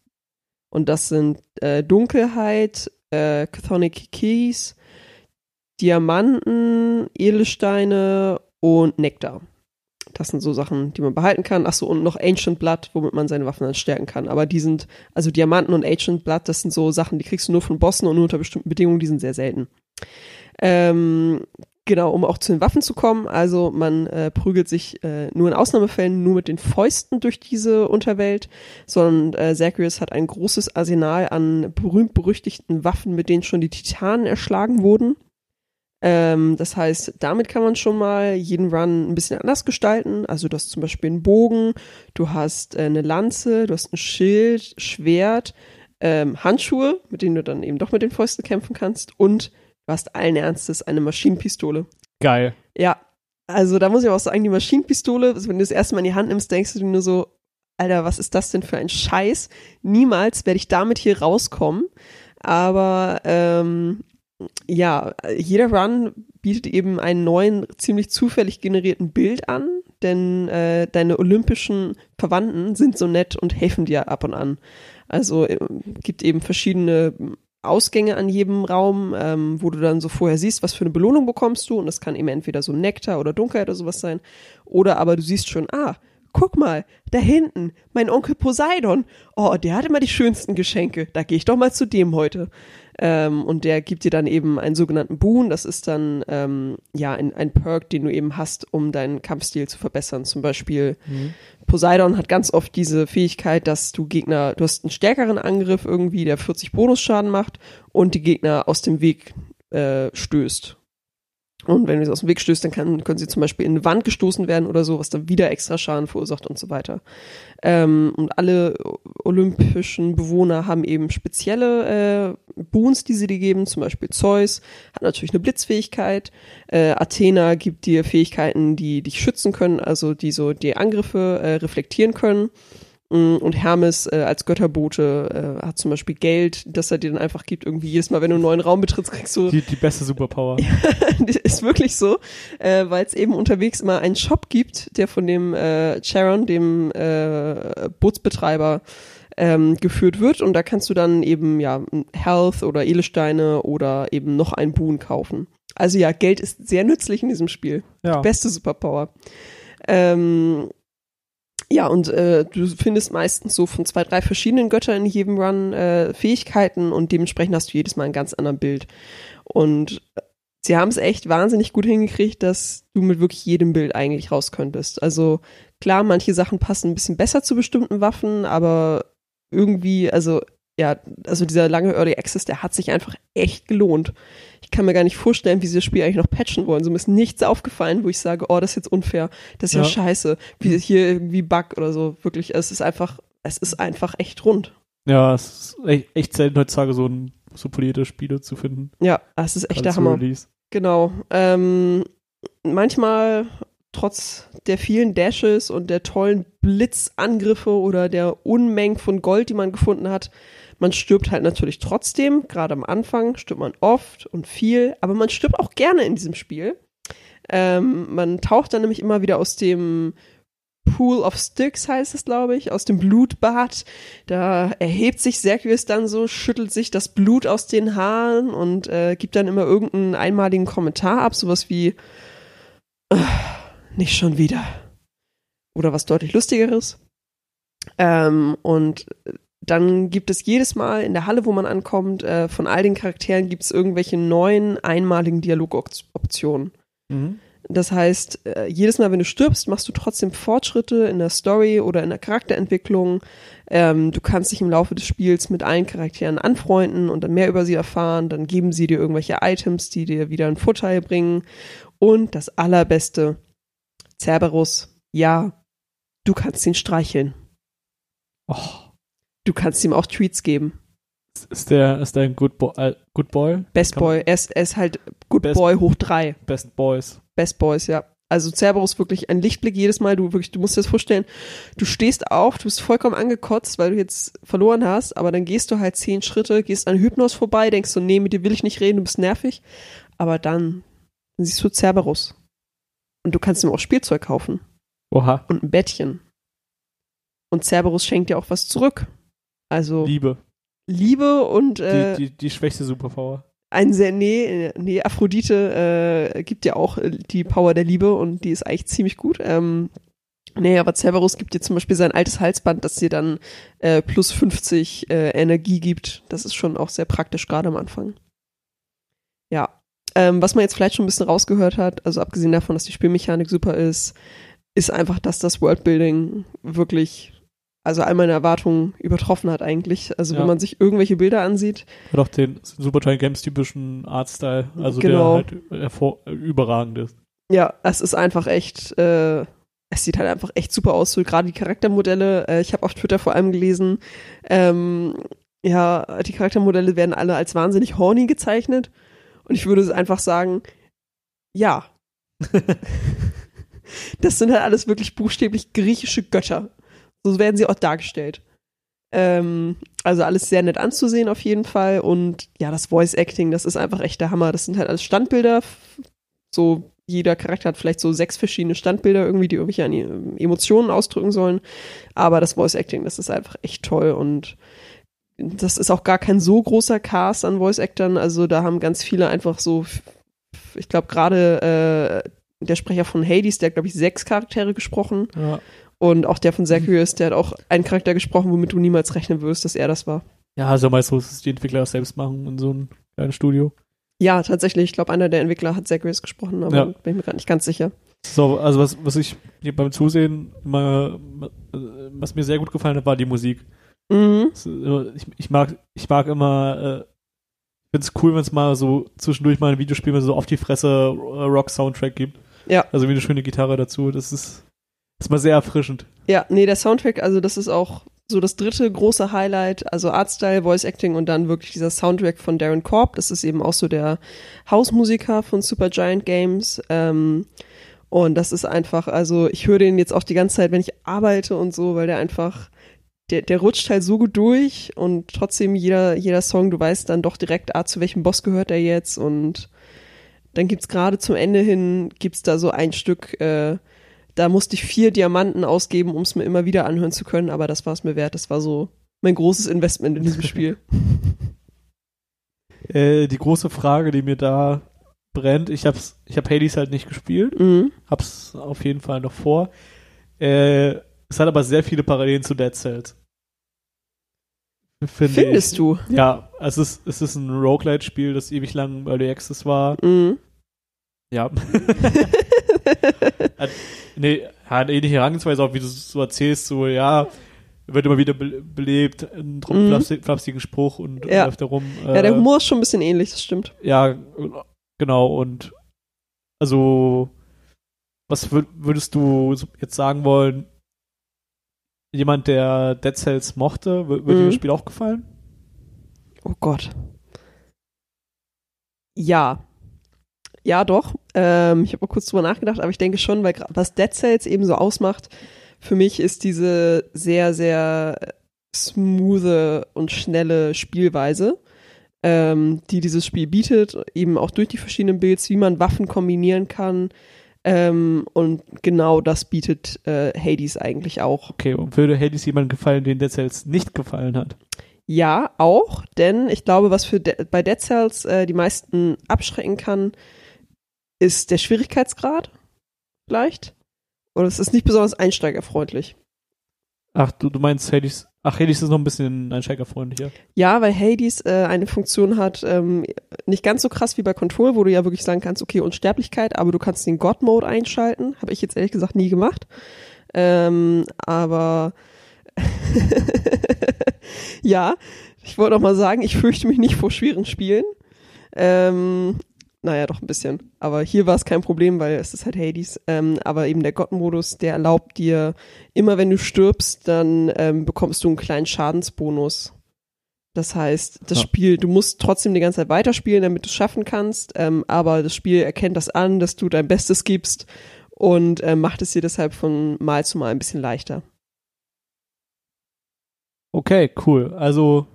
S2: Und das sind äh, Dunkelheit, äh, Chthonic Keys, Diamanten, Edelsteine und Nektar. Das sind so Sachen, die man behalten kann. Achso, und noch Ancient Blood, womit man seine Waffen dann stärken kann. Aber die sind, also Diamanten und Ancient Blood, das sind so Sachen, die kriegst du nur von Bossen und nur unter bestimmten Bedingungen, die sind sehr selten. Ähm, genau, um auch zu den Waffen zu kommen. Also man äh, prügelt sich äh, nur in Ausnahmefällen nur mit den Fäusten durch diese Unterwelt, sondern äh, Zagreus hat ein großes Arsenal an berühmt-berüchtigten Waffen, mit denen schon die Titanen erschlagen wurden. Ähm, das heißt, damit kann man schon mal jeden Run ein bisschen anders gestalten. Also du hast zum Beispiel einen Bogen, du hast äh, eine Lanze, du hast ein Schild, Schwert, ähm, Handschuhe, mit denen du dann eben doch mit den Fäusten kämpfen kannst und du hast allen Ernstes eine Maschinenpistole.
S1: Geil.
S2: Ja, also da muss ich auch sagen, die Maschinenpistole, also wenn du das erste Mal in die Hand nimmst, denkst du dir nur so, Alter, was ist das denn für ein Scheiß? Niemals werde ich damit hier rauskommen. Aber ähm, ja, jeder Run bietet eben einen neuen, ziemlich zufällig generierten Bild an, denn äh, deine olympischen Verwandten sind so nett und helfen dir ab und an. Also äh, gibt eben verschiedene Ausgänge an jedem Raum, ähm, wo du dann so vorher siehst, was für eine Belohnung bekommst du. Und das kann eben entweder so Nektar oder Dunkelheit oder sowas sein. Oder aber du siehst schon, ah, guck mal, da hinten, mein Onkel Poseidon. Oh, der hat immer die schönsten Geschenke. Da gehe ich doch mal zu dem heute. Ähm, und der gibt dir dann eben einen sogenannten Boon. Das ist dann ähm, ja ein, ein Perk, den du eben hast, um deinen Kampfstil zu verbessern. Zum Beispiel Poseidon hat ganz oft diese Fähigkeit, dass du Gegner, du hast einen stärkeren Angriff irgendwie, der 40 Bonusschaden macht und die Gegner aus dem Weg äh, stößt. Und wenn du sie aus dem Weg stößt, dann kann, können sie zum Beispiel in eine Wand gestoßen werden oder so, was dann wieder extra Schaden verursacht und so weiter. Ähm, und alle olympischen Bewohner haben eben spezielle äh, Boons, die sie dir geben. Zum Beispiel Zeus hat natürlich eine Blitzfähigkeit. Äh, Athena gibt dir Fähigkeiten, die dich schützen können, also die so die Angriffe äh, reflektieren können. Mm, Und Hermes äh, als Götterbote äh, hat zum Beispiel Geld, das er dir dann einfach gibt. Irgendwie jedes Mal, wenn du einen neuen Raum betrittst, kriegst du.
S1: Die, die beste Superpower.
S2: ist wirklich so, äh, weil es eben unterwegs immer einen Shop gibt, der von dem äh, Charon, dem äh, Bootsbetreiber, ähm, geführt wird. Und da kannst du dann eben ja Health oder Edelsteine oder eben noch ein Boon kaufen. Also ja, Geld ist sehr nützlich in diesem Spiel.
S1: Ja.
S2: Beste Superpower. Ähm, ja, und äh, du findest meistens so von zwei, drei verschiedenen Göttern in jedem Run äh, Fähigkeiten und dementsprechend hast du jedes Mal ein ganz anderes Bild. Und äh, sie haben es echt wahnsinnig gut hingekriegt, dass du mit wirklich jedem Bild eigentlich raus könntest. Also klar, manche Sachen passen ein bisschen besser zu bestimmten Waffen, aber irgendwie, also ja, also dieser lange Early Access, der hat sich einfach echt gelohnt. Ich kann mir gar nicht vorstellen, wie sie das Spiel eigentlich noch patchen wollen. So mir ist nichts aufgefallen, wo ich sage, oh, das ist jetzt unfair, das ist ja,
S1: Ja.
S2: scheiße, wie hier irgendwie Bug oder so. Wirklich, es ist einfach, es ist einfach echt rund.
S1: Ja, es ist echt, echt selten heutzutage so, ein, so polierte Spiele zu finden.
S2: Ja, es ist echt der Hammer.
S1: Release.
S2: Genau. Ähm, manchmal, trotz der vielen Dashes und der tollen Blitzangriffe oder der Unmengen von Gold, die man gefunden hat, man stirbt halt natürlich trotzdem. Gerade am Anfang stirbt man oft und viel, aber man stirbt auch gerne in diesem Spiel. Ähm, man taucht dann nämlich immer wieder aus dem Pool of Sticks heißt es, glaube ich, aus dem Blutbad. Da erhebt sich Sergius dann so, schüttelt sich das Blut aus den Haaren und äh, gibt dann immer irgendeinen einmaligen Kommentar ab, sowas wie "Ah, nicht schon wieder. Oder was deutlich lustigeres. Ähm, und dann gibt es jedes Mal in der Halle, wo man ankommt, äh, von all den Charakteren gibt es irgendwelche neuen einmaligen Dialogoptionen.
S1: Mhm.
S2: Das heißt, äh, jedes Mal, wenn du stirbst, machst du trotzdem Fortschritte in der Story oder in der Charakterentwicklung. Ähm, du kannst dich im Laufe des Spiels mit allen Charakteren anfreunden und dann mehr über sie erfahren. Dann geben sie dir irgendwelche Items, die dir wieder einen Vorteil bringen. Und das Allerbeste, Cerberus, ja, du kannst ihn streicheln.
S1: Oh,
S2: Du kannst ihm auch Tweets geben.
S1: ist der, ist der ein Good, Bo äh, Good Boy?
S2: Best
S1: Kann
S2: Boy, er ist, er ist halt Good
S1: Best-
S2: Boy hoch drei.
S1: Best Boys.
S2: Best Boys, ja. Also Cerberus wirklich ein Lichtblick jedes Mal. Du wirklich, du musst dir das vorstellen, du stehst auf, du bist vollkommen angekotzt, weil du jetzt verloren hast, aber dann gehst du halt zehn Schritte, gehst an Hypnos vorbei, denkst so, nee, mit dir will ich nicht reden, du bist nervig. Aber dann, dann siehst du Cerberus. Und du kannst ihm auch Spielzeug kaufen
S1: Oha.
S2: und ein Bettchen. Und Cerberus schenkt dir auch was zurück. Also
S1: Liebe.
S2: Liebe und äh,
S1: die, die, die schwächste Superpower.
S2: ein sehr, nee, nee, Aphrodite äh, gibt ja auch äh, die Power der Liebe und die ist eigentlich ziemlich gut. Ähm, nee, aber Cerberus gibt dir zum Beispiel sein altes Halsband, das dir dann äh, plus 50 äh, Energie gibt. Das ist schon auch sehr praktisch, gerade am Anfang. Ja. Ähm, was man jetzt vielleicht schon ein bisschen rausgehört hat, also abgesehen davon, dass die Spielmechanik super ist, ist einfach, dass das Worldbuilding wirklich, also all meine Erwartungen übertroffen hat eigentlich. Also
S1: Ja.
S2: wenn man sich irgendwelche Bilder ansieht,
S1: Hat auch den Super Giant Games typischen Artstyle, also
S2: Genau.
S1: der halt überragend ist.
S2: Ja, es ist einfach echt, äh, es sieht halt einfach echt super aus, so gerade die Charaktermodelle. Äh, ich habe auf Twitter vor allem gelesen, ähm, ja, die Charaktermodelle werden alle als wahnsinnig horny gezeichnet. Und ich würde einfach sagen, ja. das sind halt alles wirklich buchstäblich griechische Götter. So werden sie auch dargestellt. Ähm, also alles sehr nett anzusehen auf jeden Fall. Und ja, das Voice Acting, das ist einfach echt der Hammer. Das sind halt alles Standbilder. So, jeder Charakter hat vielleicht so sechs verschiedene Standbilder irgendwie, die irgendwelche an- Emotionen ausdrücken sollen. Aber das Voice Acting, das ist einfach echt toll. Und das ist auch gar kein so großer Cast an Voice Actern. Also da haben ganz viele einfach so, ich glaube gerade äh, der Sprecher von Hades, der glaube ich sechs Charaktere gesprochen.
S1: Ja.
S2: Und auch der von Zacharias, der hat auch einen Charakter gesprochen, womit du niemals rechnen wirst, dass er das war.
S1: Ja, also meist so, dass es die Entwickler selbst machen in so einem kleinen Studio.
S2: Ja, tatsächlich. Ich glaube, einer der Entwickler hat Zacharias gesprochen, aber
S1: Ja.
S2: bin ich mir gerade nicht ganz sicher.
S1: So, also was, was ich beim Zusehen immer, was mir sehr gut gefallen hat, war die Musik.
S2: Mhm.
S1: Es, Ich, ich mag, ich mag immer, äh, ich find's cool, wenn es mal so zwischendurch mal ein Videospiel mit so auf die Fresse äh, Rock-Soundtrack gibt.
S2: Ja.
S1: Also wie eine schöne Gitarre dazu. Das ist, ist mal sehr erfrischend.
S2: Ja, nee, der Soundtrack, also das ist auch so das dritte große Highlight, also Artstyle, Voice Acting und dann wirklich dieser Soundtrack von Darren Korb. Das ist eben auch so der Hausmusiker von Supergiant Games. Ähm, und das ist einfach, also ich höre den jetzt auch die ganze Zeit, wenn ich arbeite und so, weil der einfach, der, der rutscht halt so gut durch und trotzdem jeder, jeder Song, du weißt dann doch direkt, ah, zu welchem Boss gehört er jetzt und dann gibt's gerade zum Ende hin, gibt's da so ein Stück, äh, da musste ich vier Diamanten ausgeben, um es mir immer wieder anhören zu können, aber das war es mir wert. Das war so mein großes Investment in diesem Spiel.
S1: Äh, die große Frage, die mir da brennt, ich hab's, ich hab Hades halt nicht gespielt,
S2: Mhm.
S1: hab's auf jeden Fall noch vor. Äh, es hat aber sehr viele Parallelen zu Dead Cells. Finde
S2: Findest
S1: ich.
S2: du?
S1: Ja, es ist, es ist ein Roguelite-Spiel, das ewig lang Early Access war.
S2: Mhm.
S1: Ja. hat, nee, hat ähnliche Herangehensweise auch, wie du es so erzählst, so, ja, wird immer wieder be belebt, ein
S2: Mhm.
S1: flapsig, flapsigen Spruch und
S2: Ja.
S1: läuft da rum.
S2: Ja, der
S1: äh,
S2: Humor ist schon ein bisschen ähnlich, das stimmt.
S1: Ja, genau, und also, was würd, würdest du jetzt sagen wollen? Jemand, der Dead Cells mochte, wür- würde dir
S2: Mhm.
S1: das Spiel auch gefallen?
S2: Oh Gott. Ja. Ja, doch. Ähm, ich habe mal kurz drüber nachgedacht, aber ich denke schon, weil was Dead Cells eben so ausmacht, für mich ist diese sehr, sehr smoothe und schnelle Spielweise, ähm, die dieses Spiel bietet, eben auch durch die verschiedenen Builds, wie man Waffen kombinieren kann. Ähm, und genau das bietet äh, Hades eigentlich auch.
S1: Okay, und würde Hades jemand gefallen, den Dead Cells nicht gefallen hat?
S2: Ja, auch, denn ich glaube, was für De bei Dead Cells äh, die meisten abschrecken kann, ist der Schwierigkeitsgrad vielleicht. Oder es ist nicht besonders einsteigerfreundlich.
S1: Ach, du, du meinst Hades, ach, Hades ist noch ein bisschen einsteigerfreundlicher.
S2: Ja, weil Hades äh, eine Funktion hat, ähm, nicht ganz so krass wie bei Control, wo du ja wirklich sagen kannst, okay, Unsterblichkeit, aber du kannst den God-Mode einschalten. Habe ich jetzt ehrlich gesagt nie gemacht. Ähm, aber ja, ich wollte auch mal sagen, ich fürchte mich nicht vor schweren Spielen. Ähm, naja, doch ein bisschen. Aber hier war es kein Problem, weil es ist halt Hades. Ähm, aber eben der Gott-Modus, der erlaubt dir, immer wenn du stirbst, dann ähm, bekommst du einen kleinen Schadensbonus. Das heißt, das
S1: Ja.
S2: Spiel, du musst trotzdem die ganze Zeit weiterspielen, damit du es schaffen kannst. Ähm, aber das Spiel erkennt das an, dass du dein Bestes gibst und ähm, macht es dir deshalb von Mal zu Mal ein bisschen leichter.
S1: Okay, cool. Also,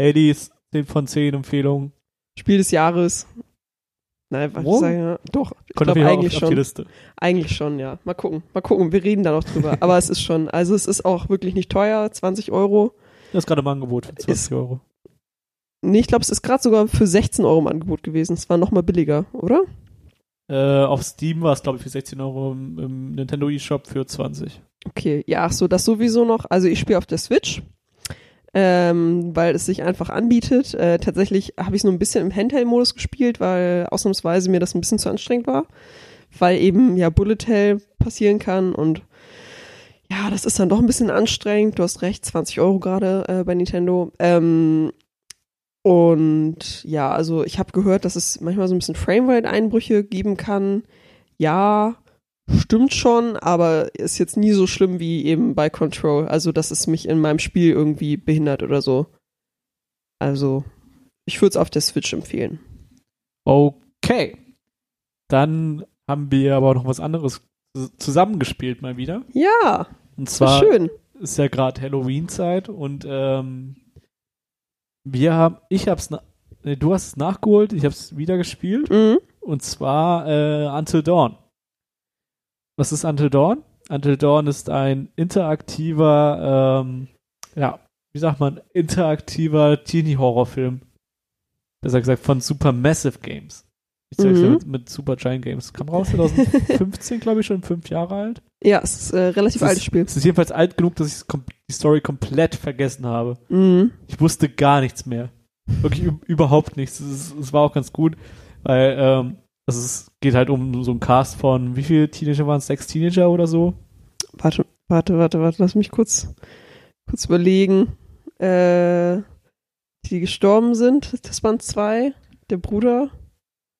S1: Hades, 10 von 10 Empfehlungen.
S2: Spiel des Jahres. Nein, was sagen, ja. Doch, ich glaube eigentlich
S1: auf, auf die
S2: schon.
S1: Liste.
S2: Eigentlich schon, ja. Mal gucken, mal gucken. Wir reden da noch drüber. Aber es ist schon, also es ist auch wirklich nicht teuer, 20 Euro.
S1: Das ist gerade im Angebot für 20
S2: Ist-
S1: Euro.
S2: Nee, ich glaube, es ist gerade sogar für 16 Euro im Angebot gewesen. Es war noch mal billiger, oder?
S1: Äh, auf Steam war es, glaube ich, für 16 Euro im, im Nintendo eShop für 20.
S2: Okay, ja, ach so, das sowieso noch. Also ich spiele auf der Switch, ähm, weil es sich einfach anbietet. Äh, tatsächlich habe ich es nur ein bisschen im Handheld-Modus gespielt, weil ausnahmsweise mir das ein bisschen zu anstrengend war, weil eben ja Bullet Hell passieren kann und ja, das ist dann doch ein bisschen anstrengend. Du hast recht, 20 Euro gerade äh, bei Nintendo. Ähm, und ja, also ich habe gehört, dass es manchmal so ein bisschen Framerate-Einbrüche geben kann. Ja, stimmt schon, aber ist jetzt nie so schlimm wie eben bei Control. Also, dass es mich in meinem Spiel irgendwie behindert oder so. Also, ich würde es auf der Switch empfehlen.
S1: Okay. Dann haben wir aber noch was anderes zusammengespielt mal wieder.
S2: Ja,
S1: Und zwar
S2: schön.
S1: ist ja gerade Halloween-Zeit und ähm, wir haben, ich hab's, nee, du hast es nachgeholt, ich hab's wieder gespielt
S2: Mhm.
S1: und zwar äh, Until Dawn. Was ist Until Dawn? Until Dawn ist ein interaktiver, ähm, ja, wie sagt man, interaktiver Teenie-Horrorfilm. Besser gesagt von Supermassive Games. Ich zeig's dir
S2: Mhm.
S1: mit, mit Super Giant Games. Kam raus 2015, glaube ich, schon fünf Jahre alt.
S2: Ja, es ist äh, relativ
S1: Es
S2: altes Spiel.
S1: Es ist jedenfalls alt genug, dass ich die Story komplett vergessen habe.
S2: Mhm.
S1: Ich wusste gar nichts mehr. Wirklich üb- überhaupt nichts. Es, es war auch ganz gut, weil ähm, also es geht halt um so einen Cast von, wie viele Teenager waren es? Sechs Teenager oder so?
S2: Warte, warte, warte, warte, lass mich kurz, kurz überlegen. Äh, die gestorben sind, das waren zwei. Der Bruder.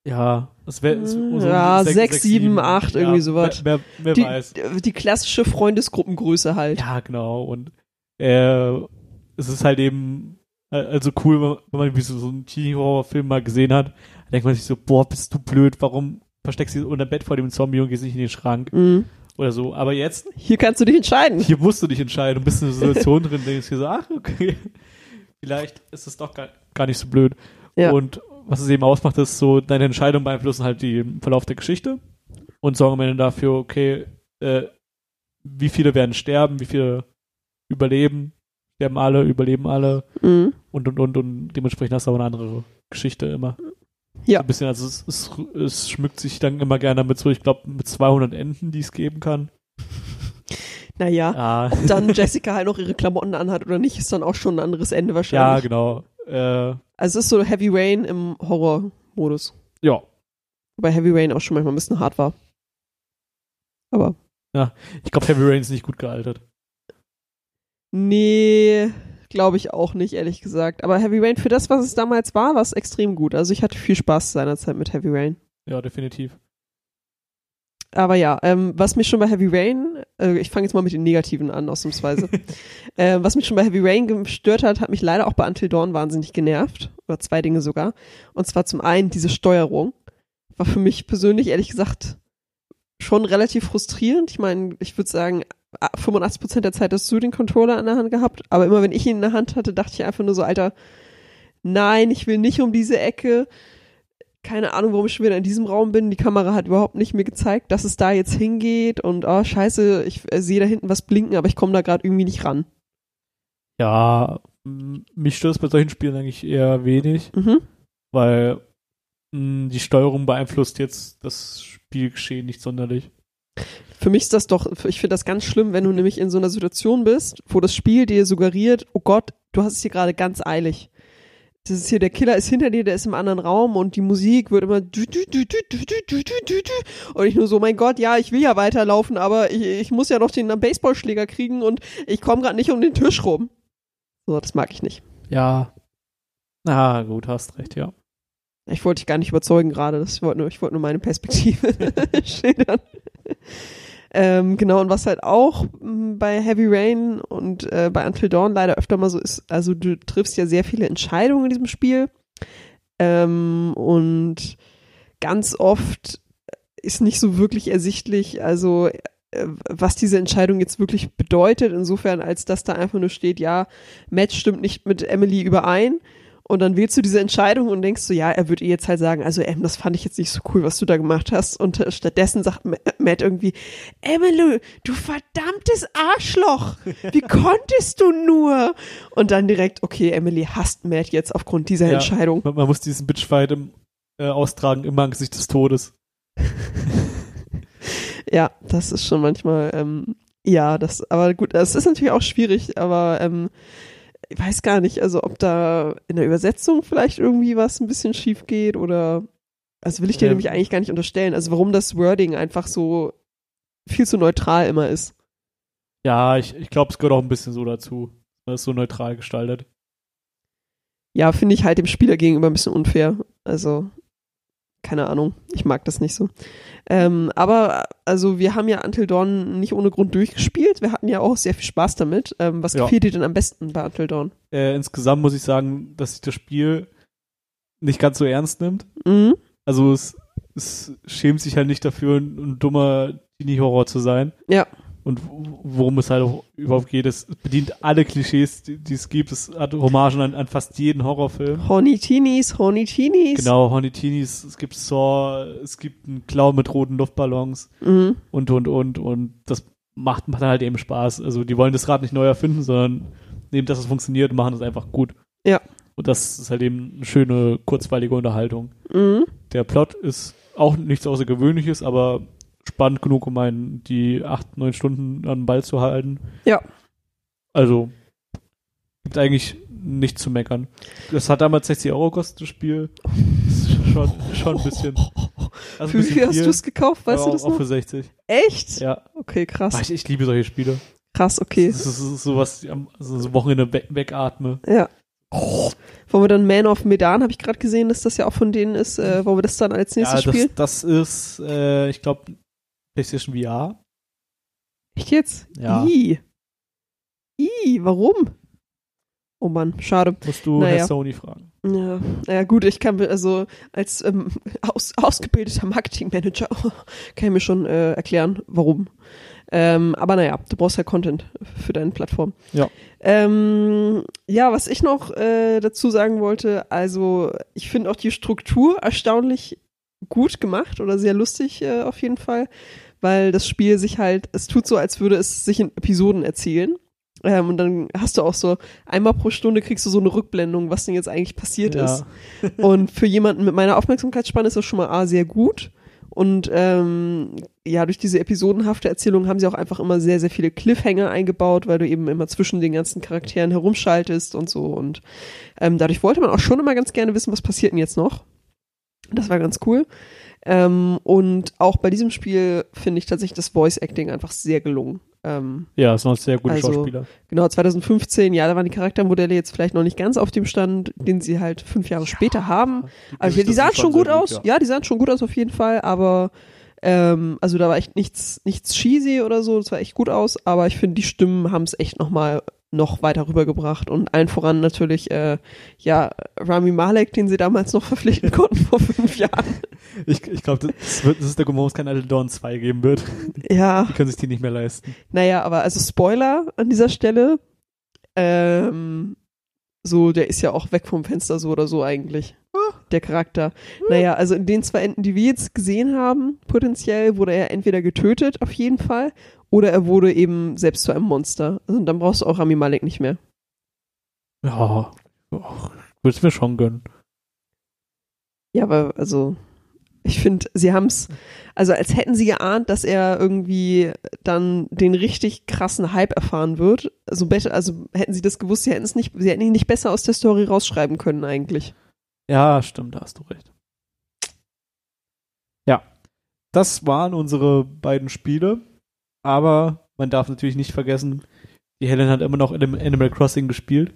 S1: Ja, es wäre
S2: Hm, ja, sechs, sieben, acht, irgendwie sowas.
S1: Wer, wer, wer
S2: Die,
S1: weiß.
S2: die klassische Freundesgruppengröße halt.
S1: Ja, genau. Und äh, es ist halt eben äh, also cool, wenn- man irgendwie so, so einen Teenie-Horror-Film mal gesehen hat. Da denkt man sich so, boah, bist du blöd, warum versteckst du dich unter Bett vor dem Zombie und gehst nicht in den Schrank?
S2: Mhm.
S1: Oder so. Aber jetzt,
S2: Hier kannst du dich entscheiden.
S1: hier musst du dich entscheiden. Du bist in einer Situation drin, denkst dir so, ach, okay. Vielleicht ist es doch gar, gar nicht so blöd.
S2: Ja.
S1: Und was es eben ausmacht, ist so, deine Entscheidungen beeinflussen halt den Verlauf der Geschichte und sorgen am Ende dafür, okay, äh, wie viele werden sterben, wie viele überleben, sterben alle, überleben alle
S2: Mhm.
S1: und und und und dementsprechend hast du aber eine andere Geschichte immer.
S2: Ja.
S1: So Ein bisschen, also es, es, es schmückt sich dann immer gerne mit so, ich glaube, mit 200 Enden, die es geben kann.
S2: Naja,
S1: Ja,
S2: ob dann Jessica halt noch ihre Klamotten anhat oder nicht, ist dann auch schon ein anderes Ende
S1: ja
S2: wahrscheinlich.
S1: genau. Äh,
S2: Also es ist so Heavy Rain im Horror-Modus.
S1: ja,
S2: Wobei Heavy Rain auch schon manchmal ein bisschen hart war. Aber
S1: ich glaube, Heavy Rain ist nicht gut gealtert.
S2: nee, glaube ich auch nicht, ehrlich gesagt. Aber Heavy Rain, für das, was es damals war, war es extrem gut. Also ich hatte viel Spaß seinerzeit mit Heavy Rain.
S1: Ja, definitiv.
S2: Aber ja, ähm, was mich schon bei Heavy Rain, äh, ich fange jetzt mal mit den Negativen an, ausnahmsweise. äh, was mich schon bei Heavy Rain gestört hat, hat mich leider auch bei Until Dawn wahnsinnig genervt. Oder zwei Dinge sogar. Und zwar zum einen diese Steuerung. War für mich persönlich, ehrlich gesagt, schon relativ frustrierend. Ich meine, ich würde sagen, 85% der Zeit hast du den Controller in der Hand gehabt. Aber immer wenn ich ihn in der Hand hatte, dachte ich einfach nur so, Alter, nein, ich will nicht um diese Ecke keine Ahnung, warum ich schon wieder in diesem Raum bin. Die Kamera hat überhaupt nicht mir gezeigt, dass es da jetzt hingeht und oh scheiße, ich äh, sehe da hinten was blinken, aber ich komme da gerade irgendwie nicht ran.
S1: Ja, mich stört es bei solchen Spielen eigentlich eher wenig,
S2: Mhm.
S1: weil mh, die Steuerung beeinflusst jetzt das Spielgeschehen nicht sonderlich.
S2: Für mich ist das doch, ich finde das ganz schlimm, wenn du nämlich in so einer Situation bist, wo das Spiel dir suggeriert, oh Gott, du hast es hier gerade ganz eilig. Das ist hier, der Killer ist hinter dir, der ist im anderen Raum und die Musik wird immer und ich nur so, mein Gott, ja, ich will ja weiterlaufen, aber ich, ich muss ja noch den Baseballschläger kriegen und ich komme gerade nicht um den Tisch rum. So, das mag ich nicht.
S1: Ja. Ah, gut, hast recht, ja.
S2: Ich wollte dich gar nicht überzeugen gerade, ich wollte nur, ich wollte nur meine Perspektive schildern. Ähm, genau, und was halt auch m, bei Heavy Rain und äh, bei Until Dawn leider öfter mal so ist, also du triffst ja sehr viele Entscheidungen in diesem Spiel. Ähm, und ganz oft ist nicht so wirklich ersichtlich, also äh, was diese Entscheidung jetzt wirklich bedeutet, insofern als dass da einfach nur steht, ja, Matt stimmt nicht mit Emily überein. Und dann wählst du diese Entscheidung und denkst so, ja, er würde ihr jetzt halt sagen, also Em, das fand ich jetzt nicht so cool, was du da gemacht hast. Und äh, stattdessen sagt Ma- Matt irgendwie, Emily, du verdammtes Arschloch, wie konntest du nur? Und dann direkt, okay, Emily hasst Matt jetzt aufgrund dieser
S1: Ja.
S2: Entscheidung.
S1: Man, man muss diesen Bitchfight im, äh, austragen im Angesicht des Todes.
S2: Ja, das ist schon manchmal, ähm, ja, das, aber gut, das ist natürlich auch schwierig, aber ähm, ich weiß gar nicht, also ob da in der Übersetzung vielleicht irgendwie was ein bisschen schief geht oder, also will ich dir
S1: Ähm.
S2: nämlich eigentlich gar nicht unterstellen, also warum das Wording einfach so viel zu neutral immer ist.
S1: Ja, ich, ich glaube, es gehört auch ein bisschen so dazu. Man ist so neutral gestaltet.
S2: Ja, finde ich halt dem Spieler gegenüber ein bisschen unfair, also keine Ahnung, ich mag das nicht so. Ähm, aber also wir haben ja Until Dawn nicht ohne Grund durchgespielt. Wir hatten ja auch sehr viel Spaß damit. Ähm, was
S1: Ja.
S2: gefiel dir denn am besten bei Until Dawn?
S1: Äh, insgesamt muss ich sagen, dass sich das Spiel nicht ganz so ernst nimmt.
S2: Mhm.
S1: Also es, es schämt sich halt nicht dafür, ein, ein dummer Teenie-Horror zu sein.
S2: Ja.
S1: Und worum es halt auch überhaupt geht, es bedient alle Klischees, die, die es gibt. Es hat Hommagen an, an fast jeden Horrorfilm.
S2: Horny Teenies.
S1: Genau, Horny Teenies, es gibt Saw, es gibt einen Clown mit roten Luftballons
S2: Mhm.
S1: und, und, und. Und das macht, macht halt eben Spaß. Also die wollen das Rad nicht neu erfinden, sondern nehmen das, was funktioniert und machen es einfach gut.
S2: Ja.
S1: Und das ist halt eben eine schöne, kurzweilige Unterhaltung.
S2: Mhm.
S1: Der Plot ist auch nichts Außergewöhnliches, aber spannend genug, um einen die acht, neun Stunden an den Ball zu halten.
S2: Ja.
S1: Also gibt eigentlich nichts zu meckern. Das hat damals 60 Euro gekostet, das Spiel. Das ist schon, schon ein bisschen. Also
S2: Für wie viel hast du es gekauft? Weißt du das
S1: auch, auch
S2: noch?
S1: für 60.
S2: Echt?
S1: Ja.
S2: Okay, krass.
S1: Ich, ich liebe solche Spiele.
S2: Krass, okay.
S1: Das ist, das ist sowas, also so Wochenende weg, wegatme.
S2: Ja. Wollen wir dann Man of Medan, habe ich gerade gesehen, dass das ja auch von denen ist. Äh, wollen wir das dann als
S1: Ja,
S2: nächstes
S1: das,
S2: spielen?
S1: das ist, äh, ich glaube, PlayStation VR.
S2: Echt jetzt?
S1: Ja.
S2: I. I, warum? Oh Mann, schade.
S1: Musst du
S2: Naja.
S1: Herr Sony fragen.
S2: Ja, ja gut, ich kann mir, also als ähm, aus, ausgebildeter Marketingmanager kann ich mir schon äh, erklären, warum. Ähm, aber naja, du brauchst ja Content für deine Plattform.
S1: Ja.
S2: Ähm, ja, was ich noch äh, dazu sagen wollte, also ich finde auch die Struktur erstaunlich gut gemacht oder sehr lustig äh, auf jeden Fall, weil das Spiel sich halt, es tut so, als würde es sich in Episoden erzählen. Ähm, und dann hast du auch so, einmal pro Stunde kriegst du so eine Rückblendung, was denn jetzt eigentlich passiert
S1: Ja.
S2: ist. Und für jemanden mit meiner Aufmerksamkeitsspanne ist das schon mal A, sehr gut. Und ähm, ja, durch diese episodenhafte Erzählung haben sie auch einfach immer sehr, sehr viele Cliffhanger eingebaut, weil du eben immer zwischen den ganzen Charakteren herumschaltest und so. Und ähm, dadurch wollte man auch schon immer ganz gerne wissen, was passiert denn jetzt noch. Das war ganz cool. Ähm, und auch bei diesem Spiel finde ich tatsächlich das Voice Acting einfach sehr gelungen. Ähm,
S1: Ja, es auch sehr gute
S2: Also,
S1: Schauspieler.
S2: Genau, 2015, ja, da waren die Charaktermodelle jetzt vielleicht noch nicht ganz auf dem Stand, den sie halt fünf Jahre später haben. Also ja, die
S3: Gesichter
S2: sahen
S3: sind
S2: schon gut
S3: sehr gut,
S2: aus. Ja. die sahen schon gut aus auf jeden Fall, aber ähm, also da war echt nichts, nichts cheesy oder so, das war echt gut aus, aber ich finde, die Stimmen haben es echt nochmal noch weiter rübergebracht und allen voran natürlich, äh, ja, Rami Malek, den sie damals noch verpflichten konnten vor fünf Jahren.
S1: Ich, ich glaube, das, wird- das ist der Grund, warum es kein Until Dawn 2 geben wird.
S2: Ja,
S1: Die können sich die nicht mehr leisten.
S2: naja, aber also Spoiler an dieser Stelle, ähm, so, der ist ja auch weg vom Fenster so oder so eigentlich. Der Charakter. Naja, also in den zwei Enden, die wir jetzt gesehen haben, potenziell wurde er entweder getötet, auf jeden Fall, oder er wurde eben selbst zu einem Monster. Also dann brauchst du auch Rami Malek nicht mehr.
S1: Ja, würde es mir schon gönnen.
S2: Ja, aber also, ich finde, sie haben es, also als hätten sie geahnt, dass er irgendwie dann den richtig krassen Hype erfahren wird. Also, also hätten sie das gewusst, sie hätten es nicht, sie hätten ihn nicht besser aus der Story rausschreiben können eigentlich.
S1: Ja, stimmt, da hast du recht. Ja, das waren unsere beiden Spiele, aber man darf natürlich nicht vergessen, die Helen hat immer noch in Animal Crossing gespielt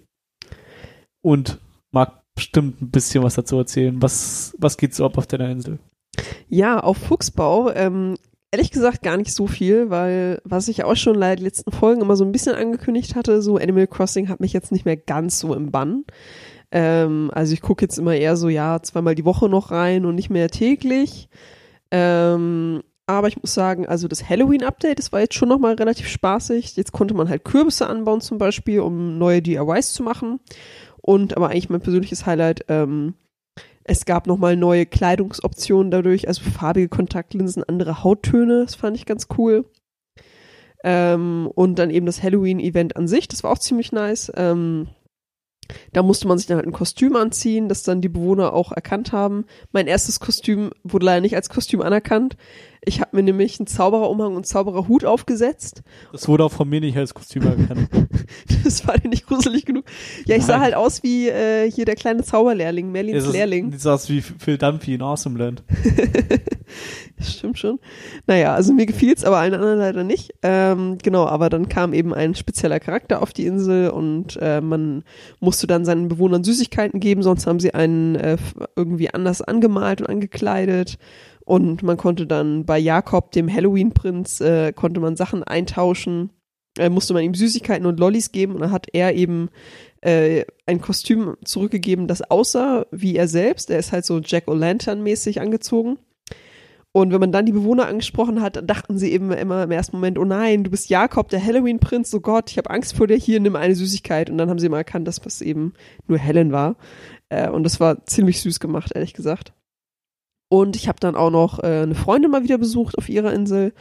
S1: und mag bestimmt ein bisschen was dazu erzählen. Was, was geht so ab auf deiner Insel?
S2: Ja, auf Fuchsbau, ähm, ehrlich gesagt gar nicht so viel, weil was ich auch schon leider die letzten Folgen immer so ein bisschen angekündigt hatte, so Animal Crossing hat mich jetzt nicht mehr ganz so im Bann. Ähm, also ich gucke jetzt immer eher so, ja, zweimal die Woche noch rein und nicht mehr täglich. Ähm, aber ich muss sagen, also das Halloween-Update, das war jetzt schon nochmal relativ spaßig. Jetzt konnte man halt Kürbisse anbauen zum Beispiel, um neue DIYs zu machen. Und aber eigentlich mein persönliches Highlight, ähm, es gab nochmal neue Kleidungsoptionen dadurch, also farbige Kontaktlinsen, andere Hauttöne, das fand ich ganz cool. Ähm, und dann eben das Halloween-Event an sich, das war auch ziemlich nice. Ähm, da musste man sich dann halt ein Kostüm anziehen, das dann die Bewohner auch erkannt haben. Mein erstes Kostüm wurde leider nicht als Kostüm anerkannt. Ich habe mir nämlich einen Zaubererumhang und einen Zaubererhut aufgesetzt.
S1: Das wurde auch von mir nicht als Kostüm erkannt.
S2: Das war dir nicht gruselig genug. Ja, ich sah
S1: Nein.
S2: halt aus wie äh, hier der kleine Zauberlehrling, Merlins
S1: ist-
S2: Lehrling.
S1: Du sahst wie Phil Dunphy in Awesome Land.
S2: Das stimmt schon. Naja, also mir gefiel's, aber allen anderen leider nicht. Ähm, genau, aber dann kam eben ein spezieller Charakter auf die Insel und äh, man musste dann seinen Bewohnern Süßigkeiten geben, sonst haben sie einen äh, irgendwie anders angemalt und angekleidet. Und man konnte dann bei Jakob, dem Halloween-Prinz, äh, konnte man Sachen eintauschen. Äh, musste man ihm Süßigkeiten und Lollis geben und dann hat er eben äh, ein Kostüm zurückgegeben, das aussah wie er selbst. Er ist halt so Jack-O'-Lantern-mäßig angezogen. Und wenn man dann die Bewohner angesprochen hat, dachten sie eben immer im ersten Moment, oh nein, du bist Jakob, der Halloween-Prinz, oh Gott, ich habe Angst vor dir, hier, nimm eine Süßigkeit. Und dann haben sie immer erkannt, dass das eben nur Helen war. Äh, und das war ziemlich süß gemacht, ehrlich gesagt. Und ich habe dann auch noch äh, eine Freundin mal wieder besucht auf ihrer Insel.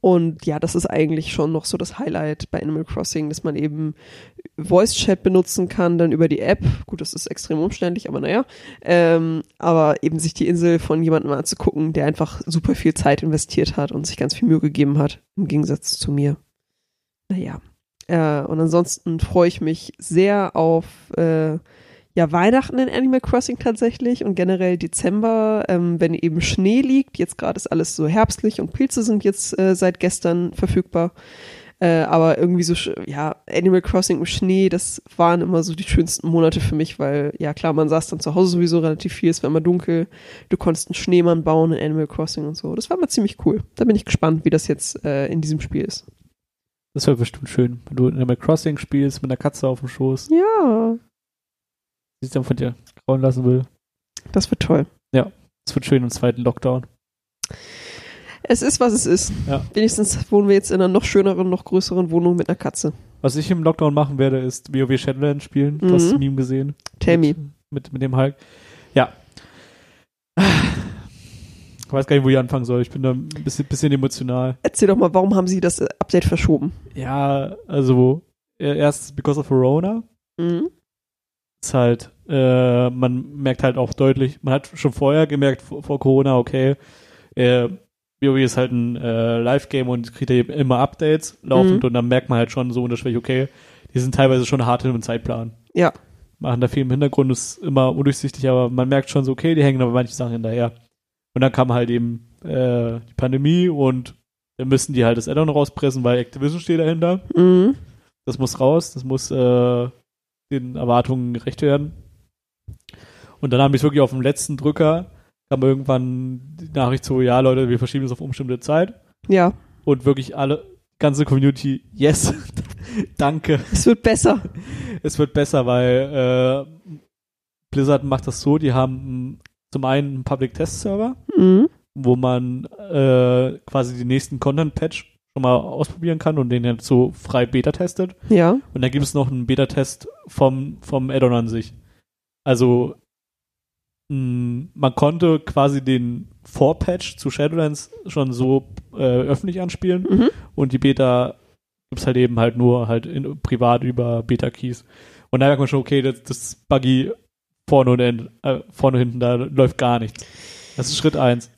S2: Und ja, das ist eigentlich schon noch so das Highlight bei Animal Crossing, dass man eben Voice Chat benutzen kann, dann über die App. Gut, das ist extrem umständlich, aber naja. Ähm, aber eben sich die Insel von jemandem anzugucken, der einfach super viel Zeit investiert hat und sich ganz viel Mühe gegeben hat, im Gegensatz zu mir. Naja. Äh, und ansonsten freue ich mich sehr auf äh, ja, Weihnachten in Animal Crossing tatsächlich und generell Dezember, ähm, wenn eben Schnee liegt. Jetzt gerade ist alles so herbstlich und Pilze sind jetzt äh, seit gestern verfügbar. Äh, aber irgendwie so, ja, Animal Crossing im Schnee, das waren immer so die schönsten Monate für mich, weil, ja klar, man saß dann zu Hause sowieso relativ viel, es war immer dunkel, du konntest einen Schneemann bauen in Animal Crossing und so. Das war immer ziemlich cool. Da bin ich gespannt, wie das jetzt äh, in diesem Spiel ist.
S1: Das wäre bestimmt schön, wenn du in Animal Crossing spielst mit einer Katze auf dem Schoß,
S2: Ja,
S1: sich dann von dir grauen lassen will.
S2: das wird toll.
S1: Das wird schön im zweiten Lockdown.
S2: Es ist, was es ist.
S1: Ja.
S2: Wenigstens wohnen wir jetzt in einer noch schöneren, noch größeren Wohnung mit einer Katze.
S1: Was ich im Lockdown machen werde, ist WoW Shadowlands spielen. Du hast
S2: Mhm.
S1: das Meme gesehen.
S2: Tell me.
S1: Mit, mit, mit dem Hulk. Ja. Ich weiß gar nicht, wo ich anfangen soll. Ich bin da ein bisschen, bisschen emotional.
S2: Erzähl doch mal, warum haben sie das äh, Update verschoben?
S1: Ja, also äh, erst because of Corona.
S2: Mhm.
S1: ist halt, äh, man merkt halt auch deutlich, man hat schon vorher gemerkt, vor, vor Corona, okay, äh, WoW ist halt ein äh, Live-Game und kriegt ja immer Updates laufend
S2: Mhm.
S1: und dann merkt man halt schon so unterschwellig, okay, die sind teilweise schon hart in einem Zeitplan.
S2: Ja.
S1: Machen da viel im Hintergrund, ist immer undurchsichtig, aber man merkt schon so, okay, die hängen aber manche Sachen hinterher. Und dann kam halt eben äh, die Pandemie und dann müssen die halt das Addon rauspressen, weil Activision steht dahinter
S2: Mhm.
S1: das muss raus, das muss äh, den Erwartungen gerecht werden. Und dann habe ich wirklich auf dem letzten Drücker, kam irgendwann die Nachricht so, ja Leute, wir verschieben das auf unbestimmte Zeit.
S2: Ja,
S1: Und wirklich alle, ganze Community, yes, danke,
S2: es wird besser.
S1: es wird besser, weil äh, Blizzard macht das so, die haben zum einen einen Public Test Server,
S2: Mhm.
S1: wo man äh, quasi den nächsten Content Patch schon mal ausprobieren kann und den jetzt so frei Beta testet.
S2: Ja.
S1: Und dann gibt es noch einen Beta-Test vom, vom Addon an sich. Also man konnte quasi den Vorpatch zu Shadowlands schon so äh, öffentlich anspielen
S2: Mhm.
S1: und die Beta gibt's halt eben halt nur halt in, privat über Beta-Keys. Und da merkt man schon, okay, das, das Buggy vorne und end, äh, vorne und hinten, da läuft gar nichts. Das ist Schritt eins.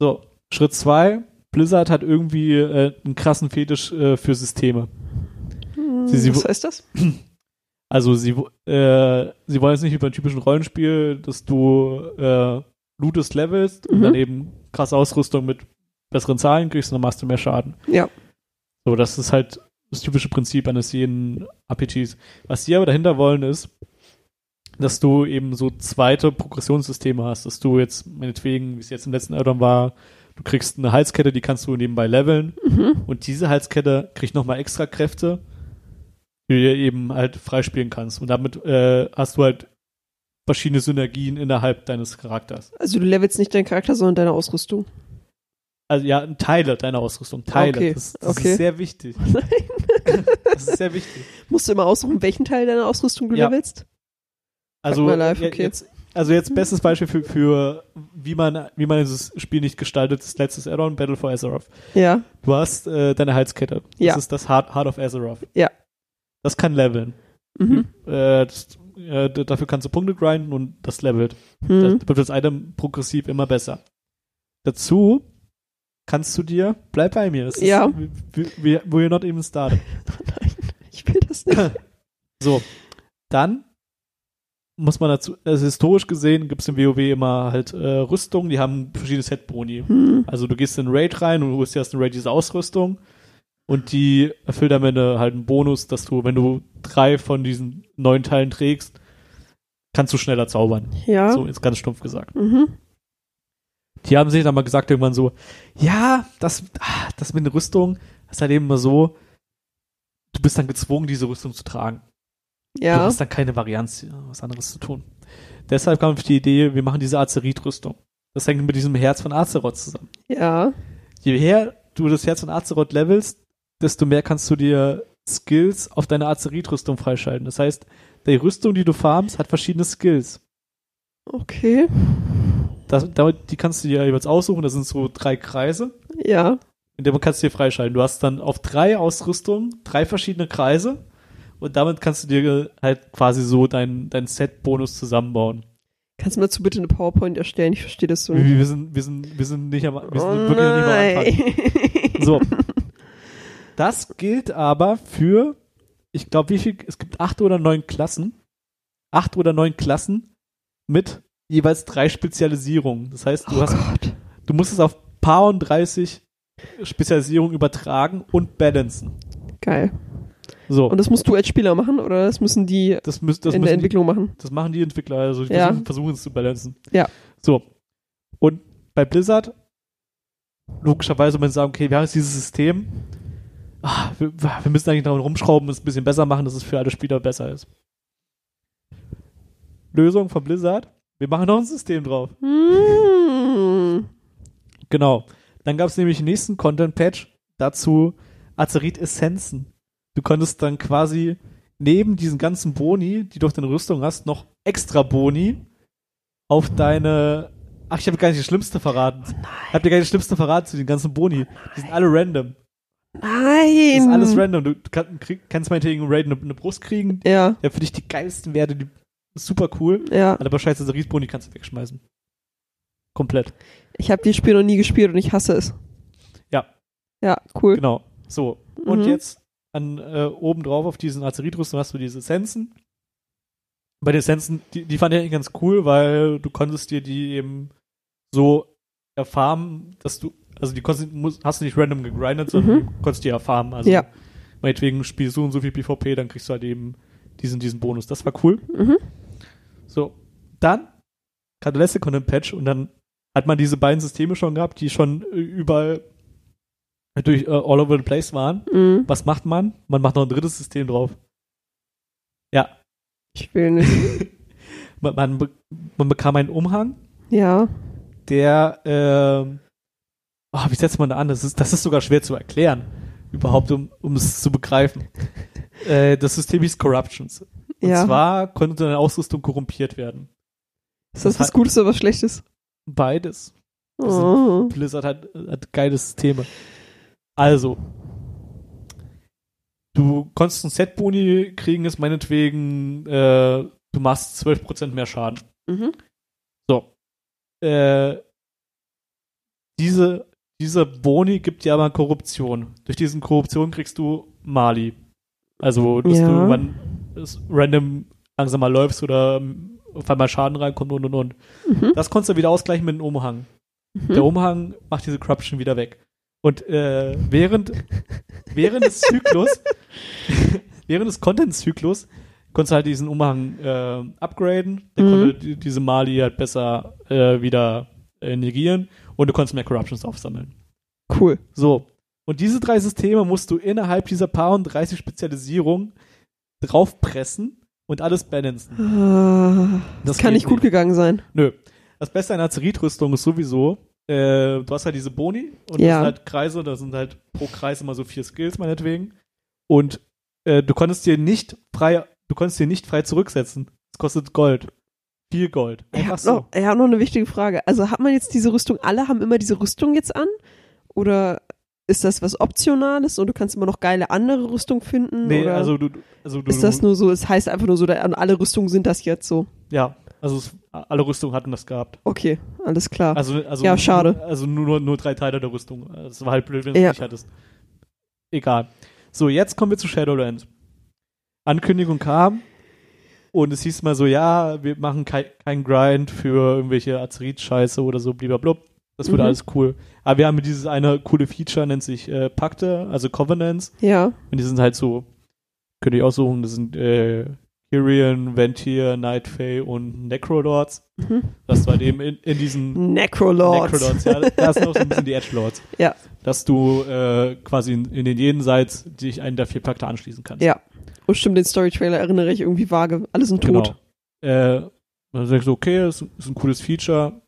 S1: So, Schritt zwei, Blizzard hat irgendwie äh, einen krassen Fetisch äh, für Systeme. Sie- sie-
S2: Was heißt das?
S1: Also sie, äh, sie wollen jetzt nicht wie beim typischen Rollenspiel, dass du äh, lootest, levelst und
S2: Mhm.
S1: dann eben krasse Ausrüstung mit besseren Zahlen kriegst und dann machst du mehr Schaden.
S2: Ja.
S1: So, das ist halt das typische Prinzip eines jeden RPGs. Was sie aber dahinter wollen ist, dass du eben so zweite Progressionssysteme hast, dass du jetzt meinetwegen, wie es jetzt im letzten Addon war, du kriegst eine Halskette, die kannst du nebenbei leveln
S2: Mhm.
S1: und diese Halskette kriegt nochmal extra Kräfte, die du dir eben halt freispielen kannst. Und damit äh, hast du halt verschiedene Synergien innerhalb deines Charakters.
S2: Also du levelst nicht deinen Charakter, sondern deine Ausrüstung.
S1: Also ja, Teile deiner Ausrüstung. Teile.
S2: Okay,
S1: Das, das
S2: okay.
S1: ist sehr wichtig.
S2: Nein.
S1: Das ist sehr wichtig.
S2: Musst du immer aussuchen, welchen Teil deiner Ausrüstung du
S1: Ja.
S2: levelst?
S1: Also,
S2: live, okay.
S1: jetzt, also jetzt bestes Beispiel für, für wie man wie man dieses Spiel nicht gestaltet, ist letztes Addon, Battle for Azeroth.
S2: Ja.
S1: Du hast äh, deine Halskette. Das
S2: Ja.
S1: ist das Heart, Heart of Azeroth.
S2: Ja.
S1: Das kann leveln.
S2: Mhm.
S1: Äh, das, äh, dafür kannst du Punkte grinden und das levelt.
S2: Mhm.
S1: Das wird das Item progressiv immer besser. Dazu kannst du dir, bleib bei mir, es
S2: Ja.
S1: ist, we, we, we're not even started.
S2: Nein, ich will das nicht.
S1: So, dann muss man dazu, also historisch gesehen gibt es im WoW immer halt äh, Rüstungen, die haben verschiedene Set-Boni.
S2: Hm.
S1: Also du gehst in einen Raid rein und du holst dir erst in Raid diese Ausrüstung und die erfüllt am Ende halt einen Bonus, dass du, wenn du drei von diesen neun Teilen trägst, kannst du schneller zaubern.
S2: Ja.
S1: So ist ganz stumpf gesagt.
S2: Mhm.
S1: Die haben sich dann mal gesagt irgendwann so, ja, das, ah, das mit der Rüstung ist halt eben immer so, du bist dann gezwungen, diese Rüstung zu tragen. Du
S2: Ja.
S1: hast dann keine Varianz, ja, was anderes zu tun. Deshalb kam auf die Idee, wir machen diese Azerit-Rüstung. Das hängt mit diesem Herz von Azeroth zusammen.
S2: Ja.
S1: Je mehr du das Herz von Azeroth levelst, desto mehr kannst du dir Skills auf deine Azerit-Rüstung freischalten. Das heißt, die Rüstung, die du farmst, hat verschiedene Skills.
S2: Okay.
S1: Das, damit, die kannst du dir jeweils aussuchen. Das sind so drei Kreise.
S2: Ja.
S1: in dem kannst du dir freischalten. Du hast dann auf drei Ausrüstungen drei verschiedene Kreise und damit kannst du dir halt quasi so deinen dein Set-Bonus zusammenbauen.
S2: Kannst du mir dazu bitte eine PowerPoint erstellen? Ich verstehe das so nicht.
S1: Wir, wir, sind, wir, sind, wir sind nicht am, wir sind
S2: oh
S1: wirklich noch nicht mal am Anfang.
S2: nein.
S1: So. Das gilt aber für, ich glaube, wie viel, es gibt acht oder neun Klassen. Acht oder neun Klassen mit jeweils drei Spezialisierungen. Das heißt, du
S2: oh
S1: hast
S2: Gott.
S1: du musst es auf paar und 30 Spezialisierungen übertragen und balancen.
S2: Geil.
S1: So.
S2: Und das musst du als Spieler machen oder das müssen die
S1: Das, müß, das,
S2: in der
S1: müssen die,
S2: Entwicklung machen?
S1: das machen die Entwickler, also die
S2: Ja.
S1: versuchen, versuchen es zu balancen.
S2: Ja.
S1: So. Und bei Blizzard, logischerweise, wenn sie sagen, okay, wir haben jetzt dieses System, ah, wir, wir müssen eigentlich daran rumschrauben, es ein bisschen besser machen, dass es für alle Spieler besser ist. Lösung von Blizzard. Wir machen noch ein System drauf.
S2: Hm.
S1: Genau. Dann gab es nämlich den nächsten Content-Patch dazu Azerit-Essenzen. Du konntest dann quasi neben diesen ganzen Boni, die du auf deine Rüstung hast, noch extra Boni auf deine. Ach, ich habe gar nicht das Schlimmste verraten. Ich habe dir gar nicht das Schlimmste verraten zu den ganzen Boni. Die sind alle random.
S2: Nein.
S1: Das ist alles random. Du kann, krieg, kannst meinetwegen im Raid eine, eine Brust kriegen.
S2: Ja,
S1: Ja, für dich die geilsten Werte, die super cool.
S2: ja.
S1: Aber scheiße, Azerit-Boni kannst du wegschmeißen. Komplett.
S2: Ich habe das Spiel noch nie gespielt und ich hasse es.
S1: Ja.
S2: Ja, cool.
S1: Genau. So. Und
S2: Mhm.
S1: jetzt an äh, oben drauf auf diesen Azerit-Rüstung hast du diese Essenzen. Bei den Essenzen, die, die fand ich eigentlich ganz cool, weil du konntest dir die eben so erfarmen, dass du, also die konntest, musst, hast du nicht random gegrindet, sondern
S2: Mhm.
S1: du konntest die erfarmen. Also
S2: Ja.
S1: meinetwegen spielst du und so viel PvP, dann kriegst du halt eben diesen, diesen Bonus. Das war cool.
S2: Mhm.
S1: So. Dann der letzte Content-Patch und dann hat man diese beiden Systeme schon gehabt, die schon äh, überall durch äh, all over the place waren.
S2: Mhm.
S1: Was macht man? Man macht noch ein drittes System drauf. Ja,
S2: Ich will nicht.
S1: man, man, man bekam einen Umhang,
S2: Ja.
S1: der, ähm, oh, wie setzt man da an? Das ist, das ist sogar schwer zu erklären, überhaupt, um, um es zu begreifen. äh, das System hieß Corruptions. Und
S2: Ja.
S1: zwar konnte deine Ausrüstung korrumpiert werden.
S2: Ist das
S1: das
S2: was Gutes oder was Schlechtes?
S1: Beides.
S2: Oh.
S1: Blizzard hat, hat geile Systeme. Also, du konntest ein Set-Boni kriegen, ist meinetwegen, äh, du machst 12% mehr Schaden.
S2: Mhm.
S1: So. Äh, diese, diese Boni gibt dir aber Korruption. Durch diesen Korruption kriegst du Mali. Also, dass
S2: Ja.
S1: du wann es random langsamer läufst oder ähm, auf einmal Schaden reinkommt und und und.
S2: Mhm.
S1: Das konntest du wieder ausgleichen mit einem Umhang. Der
S2: Mhm.
S1: Umhang macht diese Corruption wieder weg. Und äh, während, während des Zyklus, während des Content-Zyklus, konntest du halt diesen Umhang äh, upgraden. Der
S2: Mhm.
S1: konnte die, diese Mali halt besser äh, wieder äh, negieren und du konntest mehr Corruptions aufsammeln.
S2: Cool.
S1: So. Und diese drei Systeme musst du innerhalb dieser paar und 30 Spezialisierungen draufpressen und alles balancen.
S2: Ah, das, kann nicht gut
S1: nicht.
S2: gegangen sein.
S1: Nö. Das Beste an Azerit-Rüstung ist sowieso, äh, du hast halt diese Boni und
S2: Ja.
S1: das sind halt Kreise, da sind halt pro Kreis immer so vier Skills meinetwegen. Und äh, du konntest dir nicht frei, du konntest dir nicht frei zurücksetzen. Es kostet Gold. Viel Gold.
S2: Ich habe
S1: so.
S2: noch, hab noch eine wichtige Frage. Also hat man jetzt diese Rüstung, alle haben immer diese Rüstung jetzt an? Oder ist das was Optionales und du kannst immer noch geile andere Rüstung finden?
S1: Nee,
S2: oder
S1: also du, also du,
S2: ist das nur so, es heißt einfach nur so, da- alle Rüstungen sind das jetzt so.
S1: ja, also es, alle Rüstungen hatten das gehabt.
S2: Okay, alles klar.
S1: Also, also
S2: Ja, schade.
S1: Also nur, nur drei Teile der Rüstung. Das war halt blöd, wenn du es
S2: Ja.
S1: nicht hattest. Egal. So, jetzt kommen wir zu Shadowlands. Ankündigung kam und es hieß mal so, ja, wir machen kein, kein Grind für irgendwelche Azerit-Scheiße oder so, blablabla. Das wird
S2: Mhm.
S1: alles cool. Aber wir haben dieses eine coole Feature, nennt sich äh, Pakte, also Covenants.
S2: ja.
S1: Und die sind halt so, könnt ihr aussuchen, das sind äh, Kyrian, Ventir, Night Fae und Necrolords.
S2: Mhm.
S1: Das war eben in, in diesen
S2: Necrolords.
S1: Necrolords, ja. Da sind auch so ein bisschen die Edgelords.
S2: Ja.
S1: Dass du äh, quasi in, in den Jenseits dich einen der vier Pakte anschließen kannst.
S2: Ja. Oh, stimmt, den Story-Trailer erinnere ich irgendwie vage. Alle sind tot.
S1: Genau. Äh, dann sagst du, okay, das ist ein cooles Feature.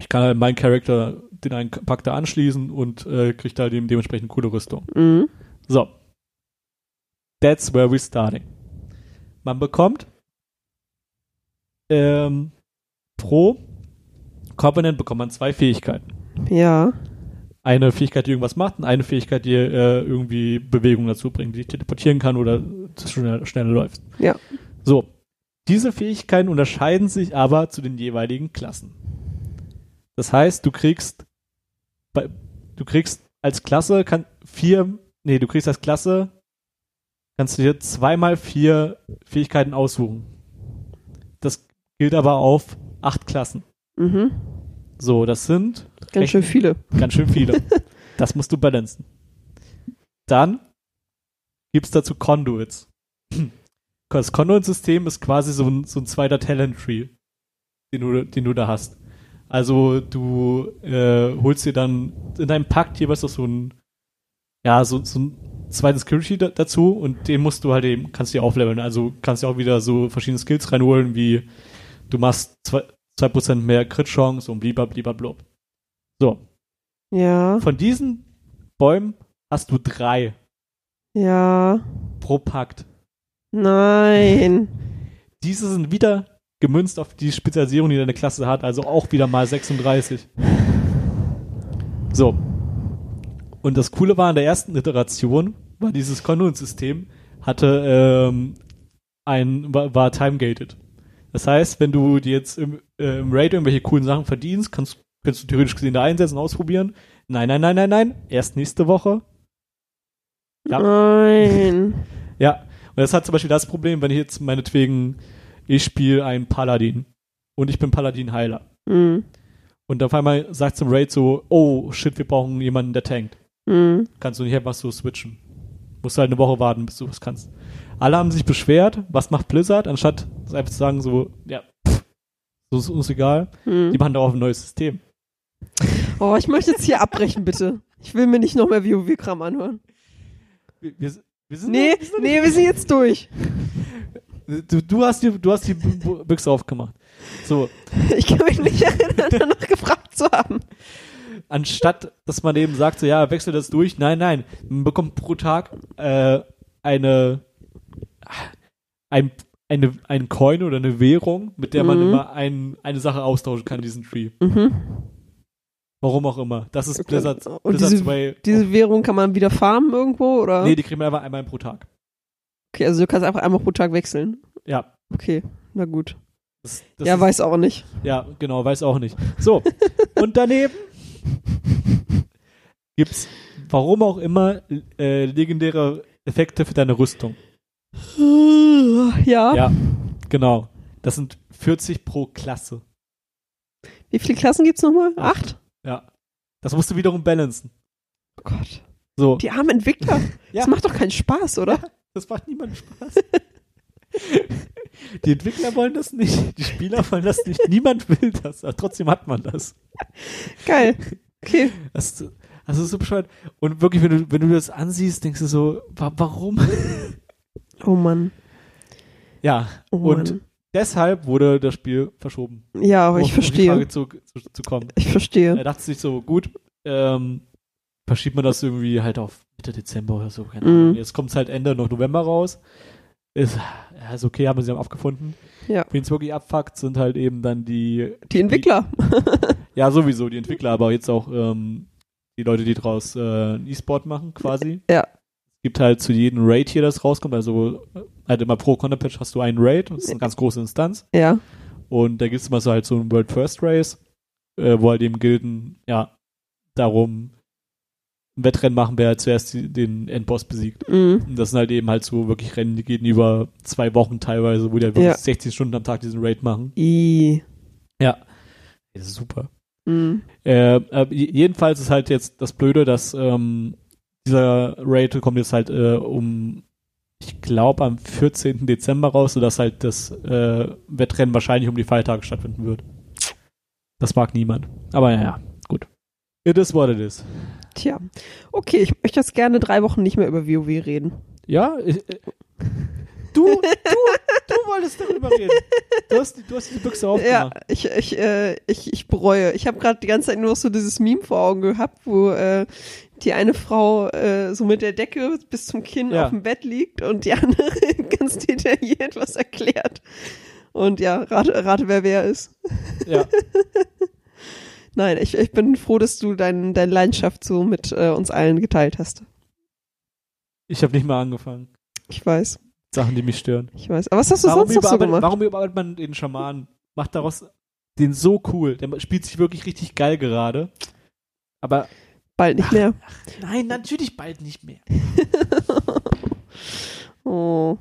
S1: Ich kann halt meinen Charakter den einen Pakt da anschließen und äh, krieg da dem, dementsprechend coole Rüstung.
S2: Mhm.
S1: So. That's where we're starting. Man bekommt ähm, pro Covenant bekommt man zwei Fähigkeiten.
S2: Ja.
S1: Eine Fähigkeit, die irgendwas macht und eine Fähigkeit, die äh, irgendwie Bewegung dazu bringt, die dich teleportieren kann oder schneller, schneller läuft.
S2: Ja.
S1: So. Diese Fähigkeiten unterscheiden sich aber zu den jeweiligen Klassen. Das heißt, du kriegst bei, du kriegst als Klasse kann vier, nee, du kriegst als Klasse kannst du dir zweimal vier Fähigkeiten aussuchen. Das gilt aber auf acht Klassen.
S2: Mhm.
S1: So, das sind
S2: Ganz
S1: Echt?
S2: schön viele.
S1: Ganz schön viele. das musst du balancen. Dann gibt's dazu Conduits. Das Conduit-System ist quasi so ein, so ein zweiter Talent-Tree, den du, den du da hast. Also du äh, holst dir dann in deinem Pakt jeweils noch so ein ja, so, so ein zweiten Security da, dazu und den musst du halt eben, kannst du ja aufleveln. Also kannst du auch wieder so verschiedene Skills reinholen, wie du machst zwei, 2% mehr Crit-Chance und blub. So.
S2: Ja.
S1: Von diesen Bäumen hast du drei
S2: Ja.
S1: pro Pakt.
S2: Nein.
S1: Diese sind wieder gemünzt auf die Spezialisierung, die deine Klasse hat, also auch wieder mal 36. So. Und das Coole war in der ersten Iteration, war dieses Conduit-System, hatte ähm, ein, war, war time-gated. Das heißt, wenn du dir jetzt im, äh, im Raid irgendwelche coolen Sachen verdienst, kannst, kannst du theoretisch gesehen da einsetzen, ausprobieren. Nein, nein, nein, nein, nein. Erst nächste Woche. Ja.
S2: Nein.
S1: Ja, und das hat zum Beispiel das Problem, wenn ich jetzt meinetwegen, ich spiele einen Paladin und ich bin Paladin-Heiler.
S2: Hm.
S1: Und auf einmal sagt zum Raid so, oh shit, wir brauchen jemanden, der tankt.
S2: Hm.
S1: Kannst du nicht einfach so switchen. Musst du halt eine Woche warten, bis du was kannst. Alle haben sich beschwert, was macht Blizzard, anstatt einfach zu sagen so, ja, pff, so ist uns egal.
S2: Hm.
S1: Die machen darauf ein neues System.
S2: Oh, ich möchte jetzt hier abbrechen, bitte. Ich will mir nicht noch mehr WoW-Kram anhören.
S1: Wir, wir, wir sind
S2: Nee,
S1: noch- wir sind noch
S2: nee, wir sind jetzt durch.
S1: Du, du hast die, du hast die Büchse aufgemacht. So,
S2: Ich kann mich nicht erinnern, danach gefragt zu haben.
S1: anstatt dass man eben sagt, so ja, wechsel das durch, nein, nein, man bekommt pro Tag äh, eine, ein, eine, ein Coin oder eine Währung, mit der man
S2: Mhm.
S1: immer ein, eine Sache austauschen kann, diesen Tree.
S2: Mhm.
S1: Warum auch immer. Das ist
S2: Okay.
S1: Blizzard,
S2: Und
S1: Blizzard
S2: diese-
S1: Way.
S2: Diese Währung kann man wieder farmen irgendwo, oder?
S1: nee, die kriegen wir einfach einmal pro Tag.
S2: Okay, also du kannst einfach einmal pro Tag wechseln.
S1: Ja.
S2: Okay, na gut.
S1: Das, das
S2: ja,
S1: ist,
S2: weiß auch nicht.
S1: Ja, genau, weiß auch nicht. So, und daneben gibt's, warum auch immer, äh, legendäre Effekte für deine Rüstung.
S2: Ja.
S1: Ja, genau. Das sind 40 pro Klasse.
S2: Wie viele Klassen gibt's nochmal?
S1: Acht. Ja. Das musst du wiederum balancen.
S2: Oh Gott.
S1: So,
S2: Die armen Entwickler.
S1: Ja.
S2: Das macht doch keinen Spaß, oder?
S1: das macht niemandem Spaß. Die Entwickler wollen das nicht, die Spieler wollen das nicht, niemand will das, aber trotzdem hat man das.
S2: Geil. Okay.
S1: Das, das ist so bescheuert. Und wirklich, wenn du, wenn du das ansiehst, denkst du so, wa warum?
S2: Oh Mann.
S1: Ja,
S2: Oh
S1: und
S2: Mann.
S1: Deshalb wurde das Spiel verschoben.
S2: Ja, aber
S1: um
S2: ich
S1: auf die
S2: verstehe.
S1: Frage zu, zu, zu kommen.
S2: Ich verstehe.
S1: Er dachte sich so, gut, ähm, verschiebt man das irgendwie halt auf Mitte Dezember oder so, keine
S2: Mhm.
S1: Ahnung. Jetzt kommt es halt Ende noch November raus. Ist, ja, ist okay, haben wir sie haben abgefunden.
S2: Ja.
S1: Wen es wirklich abfuckt, sind halt eben dann die,
S2: Die Entwickler.
S1: ja sowieso die Entwickler, aber jetzt auch ähm, die Leute, die draus äh, einen E-Sport machen quasi.
S2: Ja.
S1: Gibt halt zu jedem Raid hier, das rauskommt, also äh, halt immer pro Content Patch hast du einen Raid, das ist eine ganz große Instanz.
S2: Ja.
S1: Und da gibt es immer so halt so ein World First Race, äh, wo halt eben Gilden, ja, darum ein Wettrennen machen, wer halt zuerst die, den Endboss besiegt.
S2: Mhm.
S1: Und das sind halt eben halt so wirklich Rennen, die gehen über zwei Wochen teilweise, wo die halt wirklich
S2: Ja.
S1: 60 Stunden am Tag diesen Raid machen.
S2: I.
S1: Ja. Das ist super.
S2: Mhm.
S1: Äh, äh, jedenfalls ist halt jetzt das Blöde, dass ähm, dieser Raid kommt jetzt halt äh, um, ich glaube, am 14. Dezember raus, sodass halt das äh, Wettrennen wahrscheinlich um die Feiertage stattfinden wird. Das mag niemand. Aber naja, gut. It is what it is.
S2: Tja. Okay, ich möchte jetzt gerne drei Wochen nicht mehr über WoW reden.
S1: Ja, ich, äh, du, du, du wolltest darüber reden. Du hast, die- du hast die Büchse
S2: Ja,
S1: aufgemacht.
S2: ich, ich, äh, ich, ich bereue. Ich habe gerade die ganze Zeit nur noch so dieses Meme vor Augen gehabt, wo äh, die eine Frau äh, so mit der Decke bis zum Kinn
S1: Ja.
S2: auf dem Bett liegt und die andere ganz detailliert was erklärt. Und ja, rate, rate wer wer ist.
S1: Ja.
S2: Nein, ich, ich bin froh, dass du dein, deine Leidenschaft so mit äh, uns allen geteilt hast.
S1: Ich habe nicht mal angefangen.
S2: Ich weiß,
S1: Sachen, die mich stören.
S2: ich weiß. Aber was hast du
S1: Warum
S2: sonst noch so gemacht?
S1: warum überarbeitet man den Schamanen? Macht daraus den so cool. Der spielt sich wirklich richtig geil gerade. Aber
S2: Bald nicht mehr.
S1: nein, natürlich bald nicht mehr.
S2: Oh.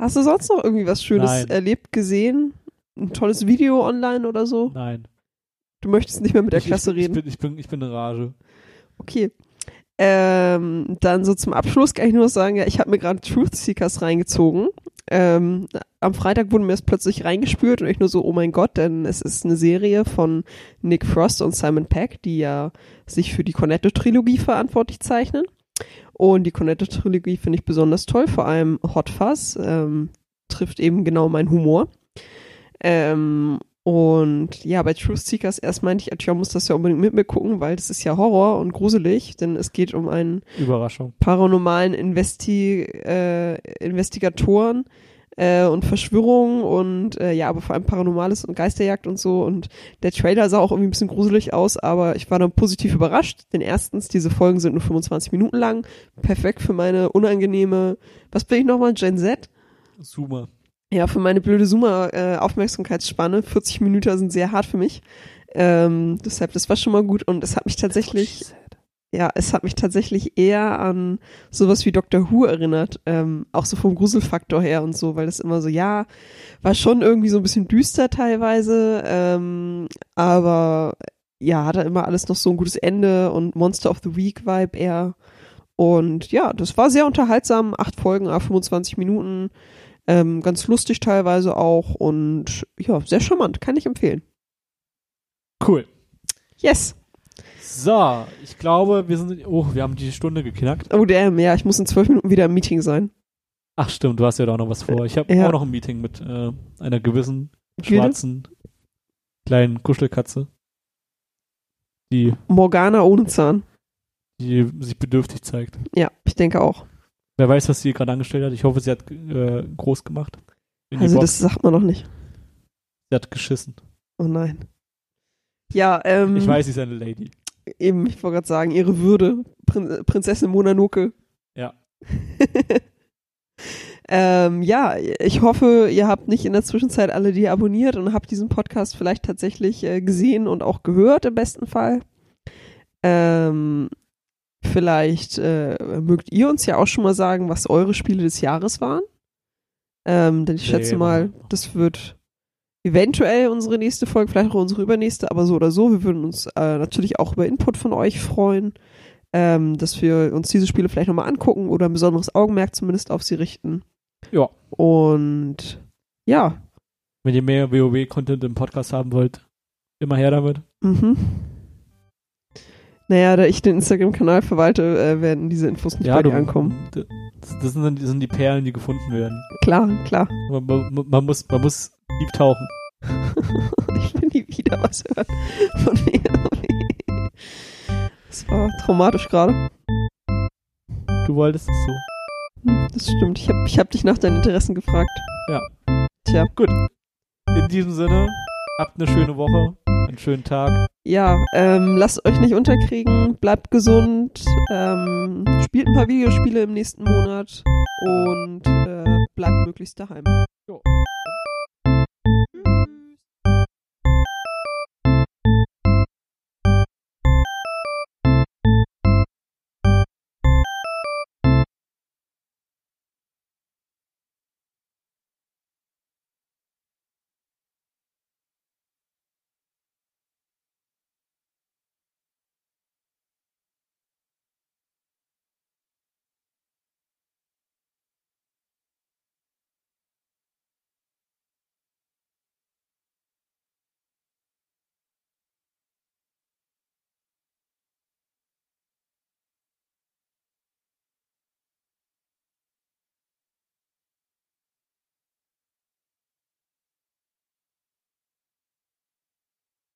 S2: Hast du sonst noch irgendwie was Schönes
S1: Nein.
S2: erlebt, gesehen? Ein tolles Video online oder so?
S1: Nein.
S2: Du möchtest nicht mehr mit der
S1: ich,
S2: Klasse
S1: ich,
S2: reden.
S1: Ich bin, ich, bin, ich bin in Rage.
S2: Okay. Ähm, dann so zum Abschluss kann ich nur sagen, ja, ich habe mir gerade Truth Seekers reingezogen. Ähm, am Freitag wurde mir das plötzlich reingespürt und ich nur so, oh mein Gott, denn es ist eine Serie von Nick Frost und Simon Peck, die ja sich für die Cornetto-Trilogie verantwortlich zeichnen. Und die Cornetto-Trilogie finde ich besonders toll, vor allem Hot Fuzz ähm, trifft eben genau meinen Humor. Ähm, und ja, bei Truth Seekers erst meinte ich, Atja muss das ja unbedingt mit mir gucken, weil das ist ja Horror und gruselig, denn es geht um einen
S1: Überraschung.
S2: paranormalen Investi äh, Investigatoren äh, und Verschwörungen und äh, ja, aber vor allem Paranormales und Geisterjagd und so. Und der Trailer sah auch irgendwie ein bisschen gruselig aus, aber ich war dann positiv überrascht, denn erstens, diese Folgen sind nur 25 Minuten lang, perfekt für meine unangenehme, was bin ich nochmal, Gen Z?
S1: Zoomer.
S2: Ja, für meine blöde Zoomer-Aufmerksamkeitsspanne. 40 Minuten sind sehr hart für mich. Ähm, deshalb, das war schon mal gut und es hat mich tatsächlich, ja, es hat mich tatsächlich eher an sowas wie Doctor Who erinnert. Ähm, auch so vom Gruselfaktor her und so, weil das immer so, ja, war schon irgendwie so ein bisschen düster teilweise, ähm, aber ja, hatte immer alles noch so ein gutes Ende und Monster of the Week Vibe eher. Und ja, das war sehr unterhaltsam. Acht Folgen, 25 Minuten. Ähm, ganz lustig teilweise auch und ja, sehr charmant, kann ich empfehlen.
S1: Cool.
S2: Yes.
S1: So, ich glaube, wir sind. Oh, wir haben die Stunde geknackt.
S2: Oh damn, ja, ich muss in zwölf Minuten wieder im Meeting sein.
S1: Ach stimmt, du hast ja da auch noch was vor. Ich habe
S2: Ja.
S1: auch noch ein Meeting mit äh, einer gewissen
S2: Gilde?
S1: schwarzen kleinen Kuschelkatze, die,
S2: Morgana ohne Zahn.
S1: die sich bedürftig zeigt.
S2: Ja, ich denke auch.
S1: Wer weiß, was sie gerade angestellt hat. Ich hoffe, sie hat äh, groß gemacht.
S2: Also das sagt man noch nicht.
S1: sie hat geschissen.
S2: Oh nein. Ja, ähm,
S1: Ich weiß, sie ist eine Lady.
S2: eben, ich wollte gerade sagen, ihre Würde, Prin Prinzessin Mononoke.
S1: Ja.
S2: ähm, ja, ich hoffe, ihr habt nicht in der Zwischenzeit alle die abonniert und habt diesen Podcast vielleicht tatsächlich äh, gesehen und auch gehört im besten Fall. Ähm, vielleicht äh, mögt ihr uns ja auch schon mal sagen, was eure Spiele des Jahres waren. Ähm, denn ich schätze mal, das wird eventuell unsere nächste Folge, vielleicht auch unsere übernächste, aber so oder so. Wir würden uns äh, natürlich auch über Input von euch freuen, ähm, dass wir uns diese Spiele vielleicht nochmal angucken oder ein besonderes Augenmerk zumindest auf sie richten.
S1: Ja.
S2: Und ja,
S1: Wenn ihr mehr WoW-Content im Podcast haben wollt, immer her damit.
S2: mhm. Naja, da ich den Instagram-Kanal verwalte, äh, werden diese Infos nicht bei dir ankommen.
S1: Das, das, sind, das sind die Perlen, die gefunden werden.
S2: Klar, klar.
S1: Man, man, man, muss, man muss tief tauchen.
S2: Ich will nie wieder was hören von mir. Das war traumatisch gerade.
S1: Du wolltest es so.
S2: Hm, Das stimmt. Ich habe ich hab dich nach deinen Interessen gefragt.
S1: Ja.
S2: Tja.
S1: Gut. In diesem Sinne, habt eine schöne Woche, einen schönen Tag.
S2: Ja, ähm, lasst euch nicht unterkriegen, bleibt gesund, ähm, spielt ein paar Videospiele im nächsten Monat und äh, bleibt möglichst daheim.
S1: Jo.